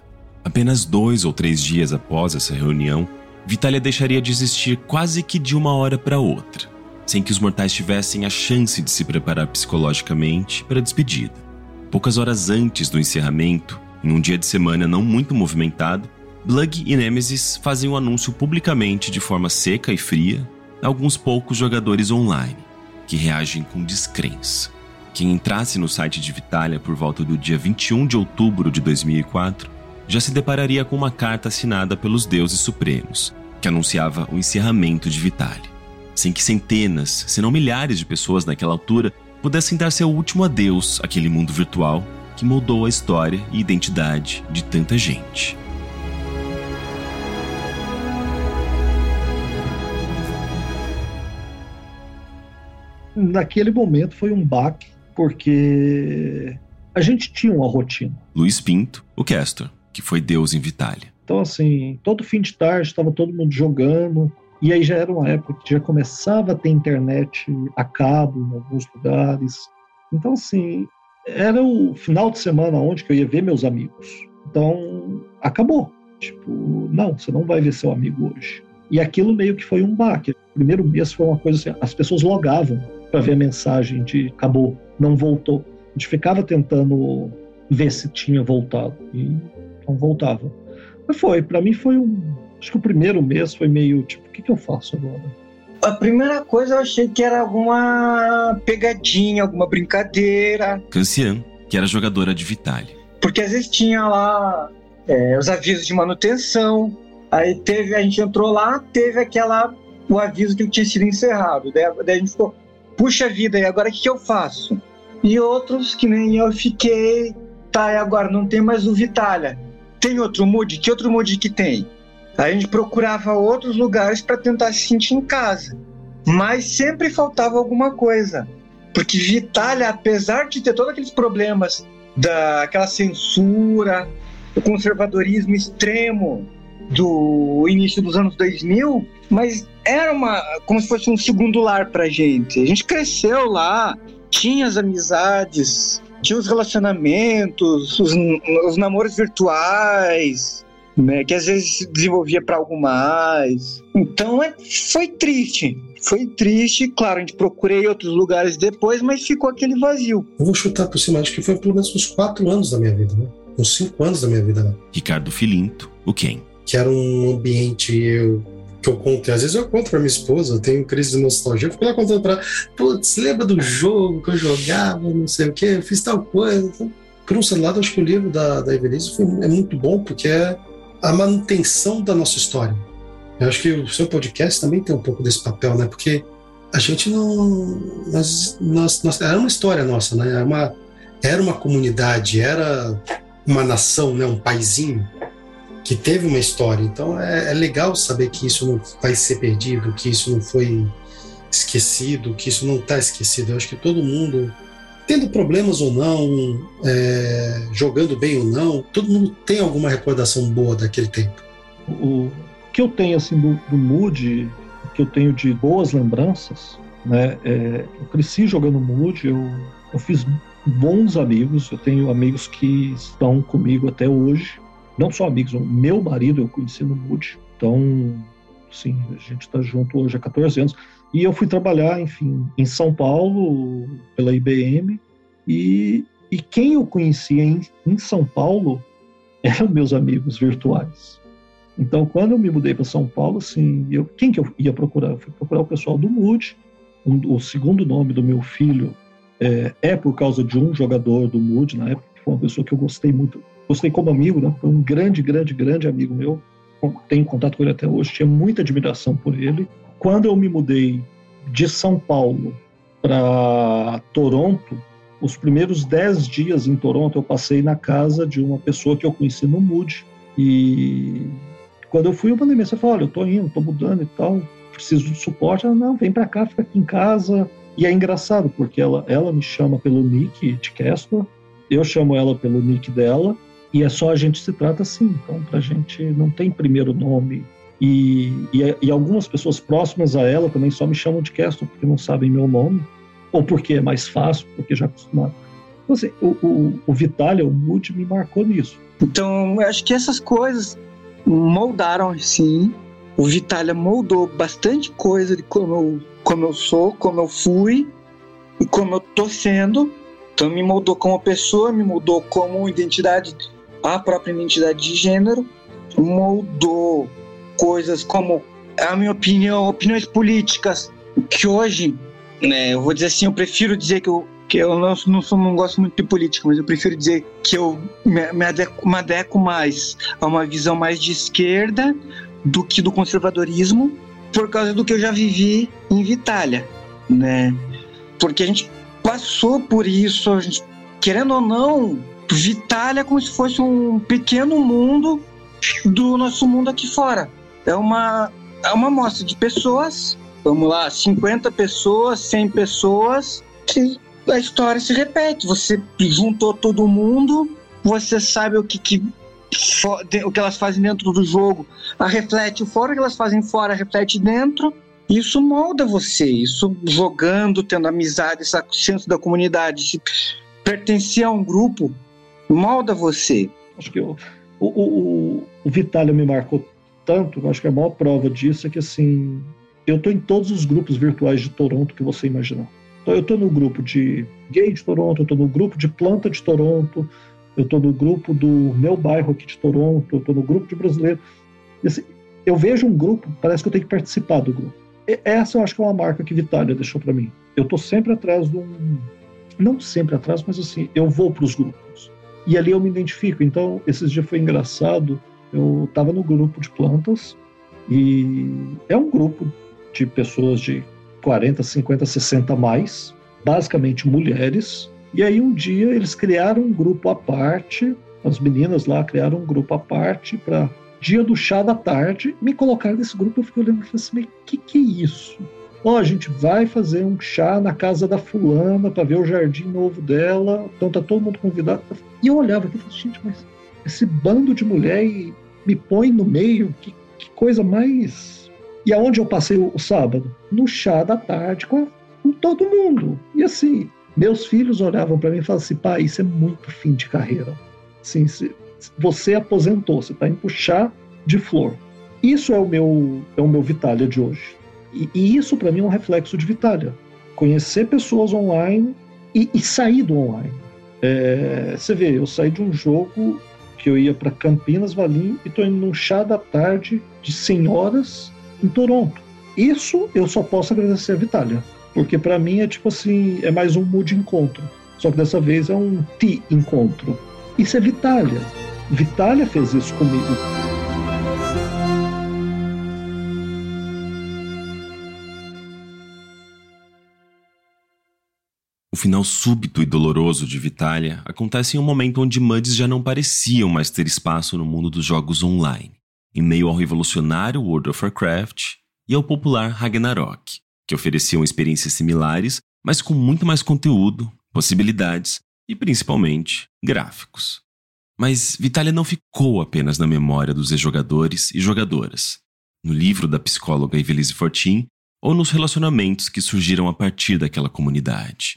Apenas dois ou três dias após essa reunião, Vitália deixaria de existir quase que de uma hora para outra, sem que os mortais tivessem a chance de se preparar psicologicamente para a despedida. Poucas horas antes do encerramento, em um dia de semana não muito movimentado, Blug e Nemesis fazem o um anúncio publicamente de forma seca e fria a alguns poucos jogadores online, que reagem com descrença. Quem entrasse no site de Vitalia por volta do dia 21 de outubro de 2004 já se depararia com uma carta assinada pelos deuses supremos, que anunciava o encerramento de Vitale, sem que centenas, se não milhares de pessoas naquela altura pudessem dar seu último adeus àquele mundo virtual que moldou a história e identidade de tanta gente. Naquele momento foi um baque, porque a gente tinha uma rotina. Luiz Pinto, o Castor, que foi Deus em Vitália. Então, assim, todo fim de tarde estava todo mundo jogando, e aí já era uma época que já começava a ter internet a cabo em alguns lugares. Então, assim, era o final de semana onde eu ia ver meus amigos. Então, acabou. Tipo, não, você não vai ver seu amigo hoje. E aquilo meio que foi um baque. O primeiro mês foi uma coisa assim, as pessoas logavam para ver a mensagem de acabou, não voltou. A gente ficava tentando ver se tinha voltado e não voltava. Mas foi, para mim foi um. Acho que o primeiro mês foi meio tipo, o que, que eu faço agora? A primeira coisa eu achei que era alguma pegadinha, alguma brincadeira. Cancian, que era jogadora de Vitale. Porque às vezes tinha lá é, os avisos de manutenção. Aí teve, a gente entrou lá, teve aquela o aviso que tinha sido encerrado. Daí, daí a gente ficou, puxa vida, e agora o que, que eu faço? E outros que nem eu fiquei, tá, e agora não tem mais o Vitalia. Tem outro mood? Que outro mood que tem? A gente procurava outros lugares para tentar se sentir em casa. Mas sempre faltava alguma coisa. Porque Vitalia, apesar de ter todos aqueles problemas daquela censura, o conservadorismo extremo do início dos anos 2000, mas era uma como se fosse um segundo lar pra gente. A gente cresceu lá, tinha as amizades, tinha os relacionamentos, os, os namoros virtuais, né, que às vezes se desenvolvia para algo mais. Então é, foi triste. Foi triste, claro, a gente procurei outros lugares depois, mas ficou aquele vazio. Eu vou chutar por cima, acho que foi pelo menos uns quatro anos da minha vida, né? Uns cinco anos da minha vida. Né? Ricardo Filinto, o quem? Que era um ambiente eu, que eu conto, às vezes eu conto pra minha esposa, eu tenho crise de nostalgia, eu fico lá contando pra putz, lembra do jogo que eu jogava, não sei o que, eu fiz tal coisa. Então, por um celular, acho que o livro da, da Evelise é muito bom, porque é a manutenção da nossa história. Eu acho que o seu podcast também tem um pouco desse papel, né? Porque a gente não. Nós, nós, nós, era uma história nossa, né? Era uma, era uma comunidade, era uma nação, né? um paizinho que teve uma história. Então é, é legal saber que isso não vai ser perdido, que isso não foi esquecido, que isso não está esquecido. Eu acho que todo mundo tendo problemas ou não, é, jogando bem ou não, todo mundo tem alguma recordação boa daquele tempo. O que eu tenho assim do, do Mood, que eu tenho de boas lembranças, né? É, eu cresci jogando Mood, eu, eu fiz bons amigos, eu tenho amigos que estão comigo até hoje, não só amigos, meu marido eu conheci no Mood, então, sim, a gente está junto hoje há 14 anos. E eu fui trabalhar, enfim, em São Paulo, pela IBM, e, e quem eu conhecia em, em São Paulo eram meus amigos virtuais. Então, quando eu me mudei para São Paulo, assim, eu, quem que eu ia procurar? Eu fui procurar o pessoal do Mood. Um, o segundo nome do meu filho é, é, por causa de um jogador do Mood na época, que foi uma pessoa que eu gostei muito. Gostei como amigo, né? Foi um grande, grande, grande amigo meu. Tenho contato com ele até hoje, tinha muita admiração por ele quando eu me mudei de São Paulo para Toronto, os primeiros dez dias em Toronto eu passei na casa de uma pessoa que eu conheci no Mood. E quando eu fui, eu mandei mensagem, falei, olha, eu tô indo, tô mudando e tal, preciso de suporte. Ela, não, vem para cá, fica aqui em casa. E é engraçado, porque ela, ela me chama pelo nick de Casper, eu chamo ela pelo nick dela, e é só a gente se trata assim. Então, pra gente não tem primeiro nome e, e, e, algumas pessoas próximas a ela também só me chamam de Castor porque não sabem meu nome, ou porque é mais fácil, porque já acostumaram. Então, assim, o, o, o Vitalia, o Mood, me marcou nisso. Então, eu acho que essas coisas moldaram, sim. O Vitalia moldou bastante coisa de como eu, como eu sou, como eu fui e como eu tô sendo. Então, me moldou como pessoa, me moldou como identidade, a própria identidade de gênero, moldou coisas como, a minha opinião, opiniões políticas, que hoje, né, eu vou dizer assim, eu prefiro dizer que eu que eu não, não, sou, não gosto muito de política, mas eu prefiro dizer que eu me, me, adequo, me mais a uma visão mais de esquerda do que do conservadorismo, por causa do que eu já vivi em Vitália, né? Porque a gente passou por isso, gente, querendo ou não, Vitália é como se fosse um pequeno mundo do nosso mundo aqui fora. É uma, é uma amostra de pessoas, vamos lá, 50 pessoas, 100 pessoas, a história se repete. Você juntou todo mundo, você sabe o que, que o que elas fazem dentro do jogo, reflete fora, o que elas fazem fora, reflete dentro. Isso molda você, isso jogando, tendo amizade, essa senso da comunidade, pertencer a um grupo, molda você. Acho que o, o, o, o Vitália me marcou tanto, acho que a maior prova disso é que assim, eu estou em todos os grupos virtuais de Toronto que você imaginar. Então eu estou no grupo de gay de Toronto, eu estou no grupo de planta de Toronto, eu estou no grupo do meu bairro aqui de Toronto, eu estou no grupo de brasileiro. Assim, eu vejo um grupo, parece que eu tenho que participar do grupo. E essa eu acho que é uma marca que Vitória deixou para mim. Eu estou sempre atrás de um. Não sempre atrás, mas assim, eu vou para os grupos. E ali eu me identifico. Então, esses dias foi engraçado. Eu estava no grupo de plantas e é um grupo de pessoas de 40, 50, 60 mais, basicamente mulheres, e aí um dia eles criaram um grupo à parte, as meninas lá criaram um grupo à parte para dia do chá da tarde, me colocaram nesse grupo, eu fiquei olhando e falei assim, mas que que é isso? Ó, oh, a gente vai fazer um chá na casa da fulana para ver o jardim novo dela, então tá todo mundo convidado. E eu olhava aqui e falei, gente, mas esse bando de mulher me põe no meio, que, que coisa mais... E aonde eu passei o, o sábado? No chá da tarde com, com todo mundo. E assim, meus filhos olhavam para mim e falavam assim: pai, isso é muito fim de carreira. Assim, você aposentou, você está em puxar de flor. Isso é o meu, é o meu Vitália de hoje. E, e isso para mim é um reflexo de Vitália. Conhecer pessoas online e, e sair do online. É, você vê, eu saí de um jogo que eu ia para Campinas, Valim e estou indo num chá da tarde de senhoras em Toronto. Isso eu só posso agradecer a Vitália. Porque para mim é tipo assim, é mais um mood encontro. Só que dessa vez é um ti encontro. Isso é Vitália. Vitália fez isso comigo. O final súbito e doloroso de Vitália acontece em um momento onde MUDs já não pareciam mais ter espaço no mundo dos jogos online, em meio ao revolucionário World of Warcraft e ao popular Ragnarok que ofereciam experiências similares, mas com muito mais conteúdo, possibilidades e, principalmente, gráficos. Mas Vitalia não ficou apenas na memória dos ex-jogadores e jogadoras, no livro da psicóloga Evelise Fortin ou nos relacionamentos que surgiram a partir daquela comunidade.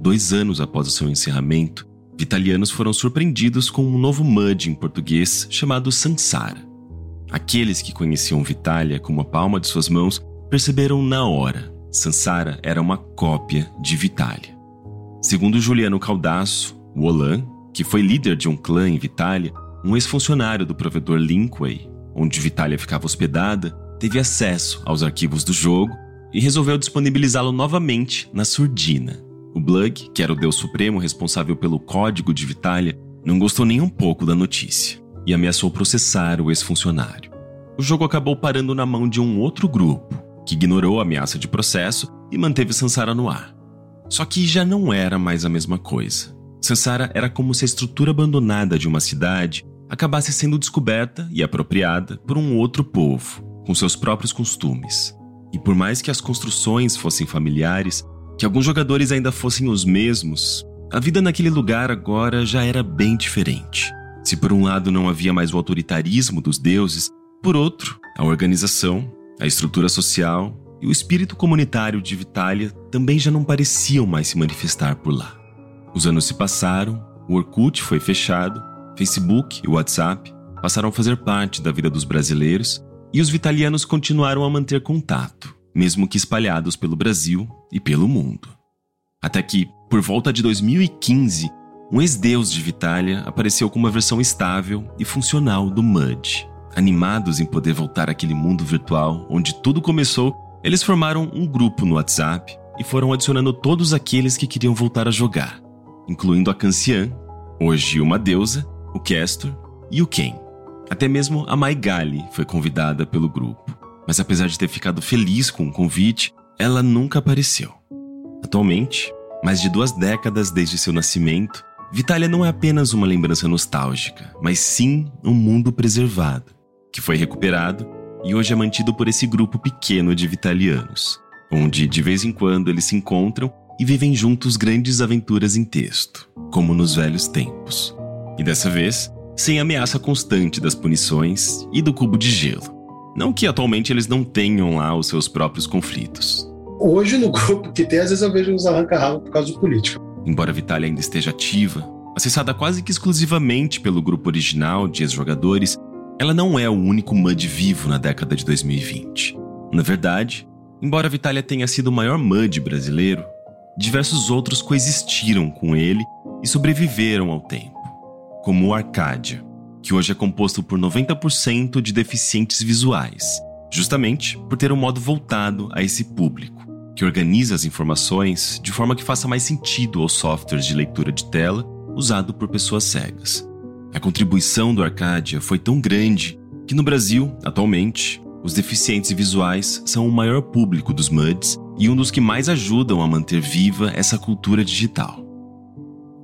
Dois anos após o seu encerramento, vitalianos foram surpreendidos com um novo MUD em português chamado Sansara. Aqueles que conheciam Vitalia como a palma de suas mãos perceberam na hora. Sansara era uma cópia de Vitália. Segundo Juliano Caldaço, Wolan, que foi líder de um clã em Vitália, um ex-funcionário do provedor Linkway, onde Vitália ficava hospedada, teve acesso aos arquivos do jogo e resolveu disponibilizá-lo novamente na Surdina. O Blug, que era o deus supremo responsável pelo código de Vitália, não gostou nem um pouco da notícia e ameaçou processar o ex-funcionário. O jogo acabou parando na mão de um outro grupo, que ignorou a ameaça de processo e manteve Sansara no ar. Só que já não era mais a mesma coisa. Sansara era como se a estrutura abandonada de uma cidade acabasse sendo descoberta e apropriada por um outro povo, com seus próprios costumes. E por mais que as construções fossem familiares, que alguns jogadores ainda fossem os mesmos, a vida naquele lugar agora já era bem diferente. Se por um lado não havia mais o autoritarismo dos deuses, por outro, a organização, a estrutura social e o espírito comunitário de Vitália também já não pareciam mais se manifestar por lá. Os anos se passaram, o Orkut foi fechado, Facebook e WhatsApp passaram a fazer parte da vida dos brasileiros e os vitalianos continuaram a manter contato, mesmo que espalhados pelo Brasil e pelo mundo. Até que, por volta de 2015, um ex-deus de Vitália apareceu com uma versão estável e funcional do MUD. Animados em poder voltar àquele mundo virtual onde tudo começou, eles formaram um grupo no WhatsApp e foram adicionando todos aqueles que queriam voltar a jogar, incluindo a Cancian, hoje uma deusa, o Castor e o Ken. Até mesmo a Maigali foi convidada pelo grupo, mas apesar de ter ficado feliz com o convite, ela nunca apareceu. Atualmente, mais de duas décadas desde seu nascimento, Vitalia não é apenas uma lembrança nostálgica, mas sim um mundo preservado, que foi recuperado e hoje é mantido por esse grupo pequeno de vitalianos, onde de vez em quando eles se encontram e vivem juntos grandes aventuras em texto, como nos velhos tempos. E dessa vez, sem ameaça constante das punições e do cubo de gelo. Não que atualmente eles não tenham lá os seus próprios conflitos. Hoje, no grupo que tem, às vezes eu vejo uns arranca-rabo por causa de política. Embora a Vitalia ainda esteja ativa, acessada quase que exclusivamente pelo grupo original de ex-jogadores, ela não é o único MUD vivo na década de 2020. Na verdade, embora a Vitalia tenha sido o maior MUD brasileiro, diversos outros coexistiram com ele e sobreviveram ao tempo, como o Arcadia, que hoje é composto por 90% de deficientes visuais, justamente por ter um modo voltado a esse público, que organiza as informações de forma que faça mais sentido aos softwares de leitura de tela usado por pessoas cegas. A contribuição do Arcadia foi tão grande que no Brasil, atualmente, os deficientes visuais são o maior público dos MUDs e um dos que mais ajudam a manter viva essa cultura digital.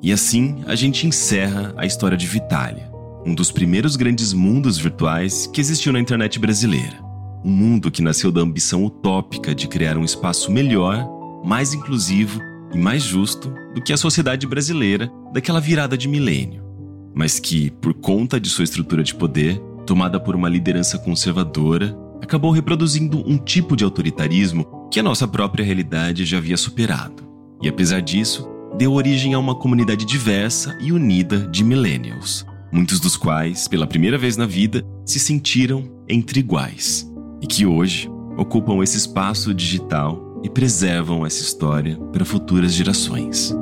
E assim a gente encerra a história de Vitalia, um dos primeiros grandes mundos virtuais que existiu na internet brasileira. Um mundo que nasceu da ambição utópica de criar um espaço melhor, mais inclusivo e mais justo do que a sociedade brasileira daquela virada de milênio mas que, por conta de sua estrutura de poder, tomada por uma liderança conservadora, acabou reproduzindo um tipo de autoritarismo que a nossa própria realidade já havia superado. E apesar disso, deu origem a uma comunidade diversa e unida de millennials, muitos dos quais, pela primeira vez na vida, se sentiram entre iguais e que hoje ocupam esse espaço digital e preservam essa história para futuras gerações.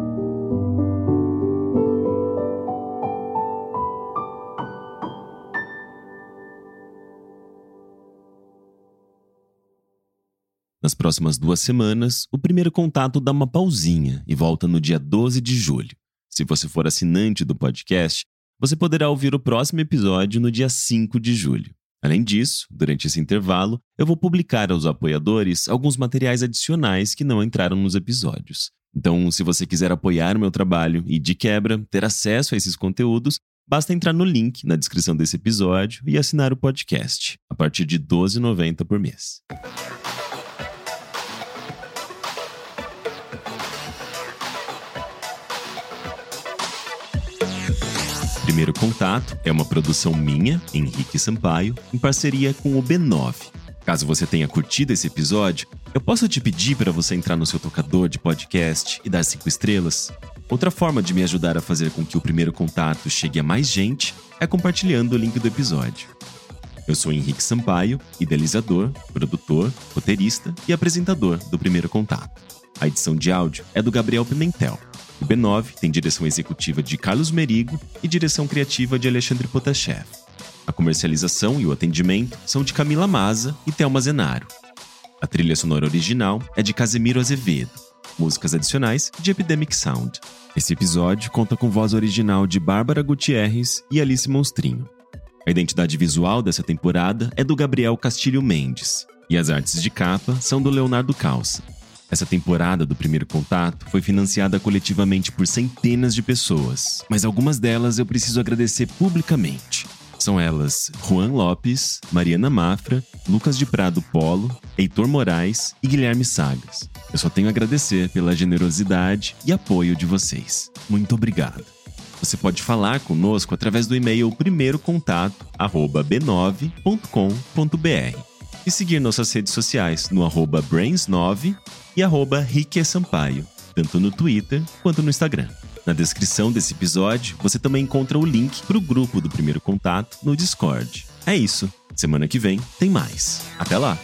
Nas próximas duas semanas, o primeiro contato dá uma pausinha e volta no dia 12 de julho. Se você for assinante do podcast, você poderá ouvir o próximo episódio no dia 5 de julho. Além disso, durante esse intervalo, eu vou publicar aos apoiadores alguns materiais adicionais que não entraram nos episódios. Então, se você quiser apoiar o meu trabalho e, de quebra, ter acesso a esses conteúdos, basta entrar no link na descrição desse episódio e assinar o podcast, a partir de R$ 12,90 por mês. Primeiro Contato é uma produção minha, Henrique Sampaio, em parceria com o B9. Caso você tenha curtido esse episódio, eu posso te pedir para você entrar no seu tocador de podcast e dar cinco estrelas? Outra forma de me ajudar a fazer com que o Primeiro Contato chegue a mais gente é compartilhando o link do episódio. Eu sou Henrique Sampaio, idealizador, produtor, roteirista e apresentador do Primeiro Contato. A edição de áudio é do Gabriel Pimentel. O B9 tem direção executiva de Carlos Merigo e direção criativa de Alexandre Potashev. A comercialização e o atendimento são de Camila Maza e Thelma Zenaro. A trilha sonora original é de Casemiro Azevedo. Músicas adicionais de Epidemic Sound. Esse episódio conta com voz original de Bárbara Gutierrez e Alice Monstrinho. A identidade visual dessa temporada é do Gabriel Castilho Mendes, e as artes de capa são do Leonardo Calça. Essa temporada do Primeiro Contato foi financiada coletivamente por centenas de pessoas, mas algumas delas eu preciso agradecer publicamente. São elas Juan Lopes, Mariana Mafra, Lucas de Prado Polo, Heitor Moraes e Guilherme Sagas. Eu só tenho a agradecer pela generosidade e apoio de vocês. Muito obrigado. Você pode falar conosco através do e-mail primeirocontato@b9.com.br e seguir nossas redes sociais no arroba Brains9 e arroba Rique Sampaio, tanto no Twitter quanto no Instagram. Na descrição desse episódio, você também encontra o link para o grupo do Primeiro Contato no Discord. É isso. Semana que vem tem mais. Até lá!